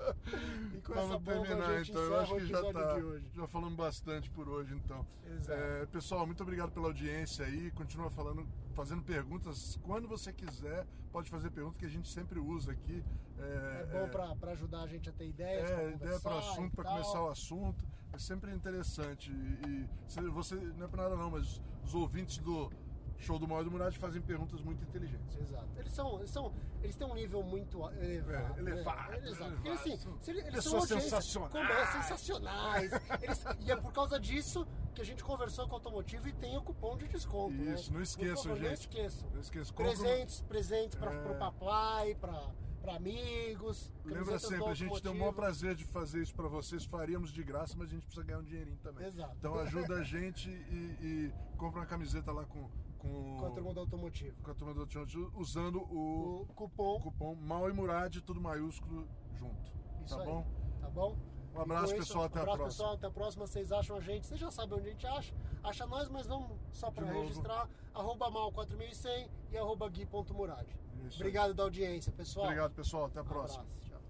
S1: E com
S2: Vamos
S1: essa bomba
S2: terminar
S1: a gente
S2: então. Eu acho que já tá. Já falamos bastante por hoje, então.
S1: Exato.
S2: É, pessoal, muito obrigado pela audiência aí. Continua falando, fazendo perguntas. Quando você quiser, pode fazer perguntas que a gente sempre usa aqui.
S1: É bom pra, pra ajudar a gente a ter ideias,
S2: É, ideia para assunto, para começar o assunto. É sempre interessante. E, e você, não é para nada não, mas os ouvintes do Show do Mal e do Murad fazem perguntas muito inteligentes.
S1: Exato. Eles são, eles são, eles têm um nível muito elevado.
S2: É,
S1: né?
S2: elevado,
S1: Exato. Porque
S2: elevado.
S1: assim, se ele- eles são
S2: sensacionais.
S1: como é, sensacionais. Eles- e é por causa disso que a gente conversou com o automotivo e tem o cupom de desconto. né?
S2: Isso, não esqueçam,
S1: favor, Não
S2: gente.
S1: esqueçam.
S2: Não esqueça, compra um-
S1: Presentes, presentes para
S2: É.
S1: o papai, para amigos.
S2: Lembra sempre, a gente tem o maior prazer de fazer isso para vocês. Faríamos de graça, mas a gente precisa ganhar um dinheirinho também.
S1: Exato.
S2: Então ajuda a gente e, e compra uma camiseta lá com, com,
S1: Com a turma do automotivo.
S2: com a turma do Automotivo, usando o,
S1: O cupom.
S2: cupom Mal e Murad, tudo maiúsculo junto.
S1: Isso
S2: tá
S1: aí.
S2: bom?
S1: Tá bom?
S2: Um abraço,
S1: E com
S2: pessoal, até a
S1: abraço,
S2: próxima.
S1: pessoal, até a próxima. Vocês acham a gente, vocês já sabem onde a gente acha. Acha nós, mas vamos só para registrar. Arroba mal4100 e arroba gui.murad.
S2: Isso aí.
S1: Obrigado da audiência, pessoal.
S2: Obrigado, pessoal. Até a
S1: Um
S2: próxima.
S1: abraço. Tchau.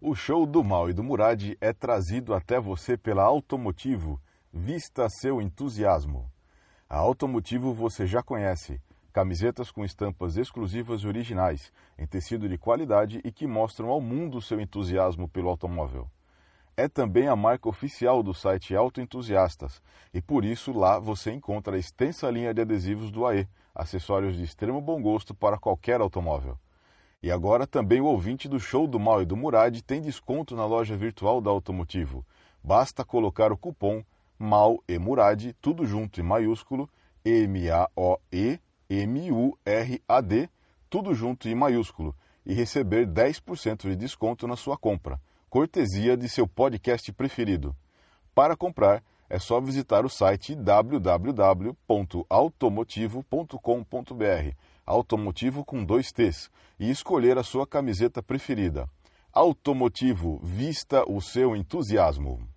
S4: O show do Mal e do Murad é trazido até você pela Automotivo. Vista seu entusiasmo. A Automotivo você já conhece. Camisetas com estampas exclusivas e originais, em tecido de qualidade e que mostram ao mundo seu entusiasmo pelo automóvel. É também a marca oficial do site Autoentusiastas e por isso lá você encontra a extensa linha de adesivos do AE, acessórios de extremo bom gosto para qualquer automóvel. E agora também o ouvinte do show do Mal e do Murad tem desconto na loja virtual da Automotivo. Basta colocar o cupom MAL e Murad, tudo junto em maiúsculo, M-A-O-E-M-U-R-A-D, tudo junto em maiúsculo, e receber 10% de desconto na sua compra, cortesia de seu podcast preferido. Para comprar, é só visitar o site www.automotivo.com.br, automotivo com dois T's, e escolher a sua camiseta preferida. Automotivo, vista o seu entusiasmo.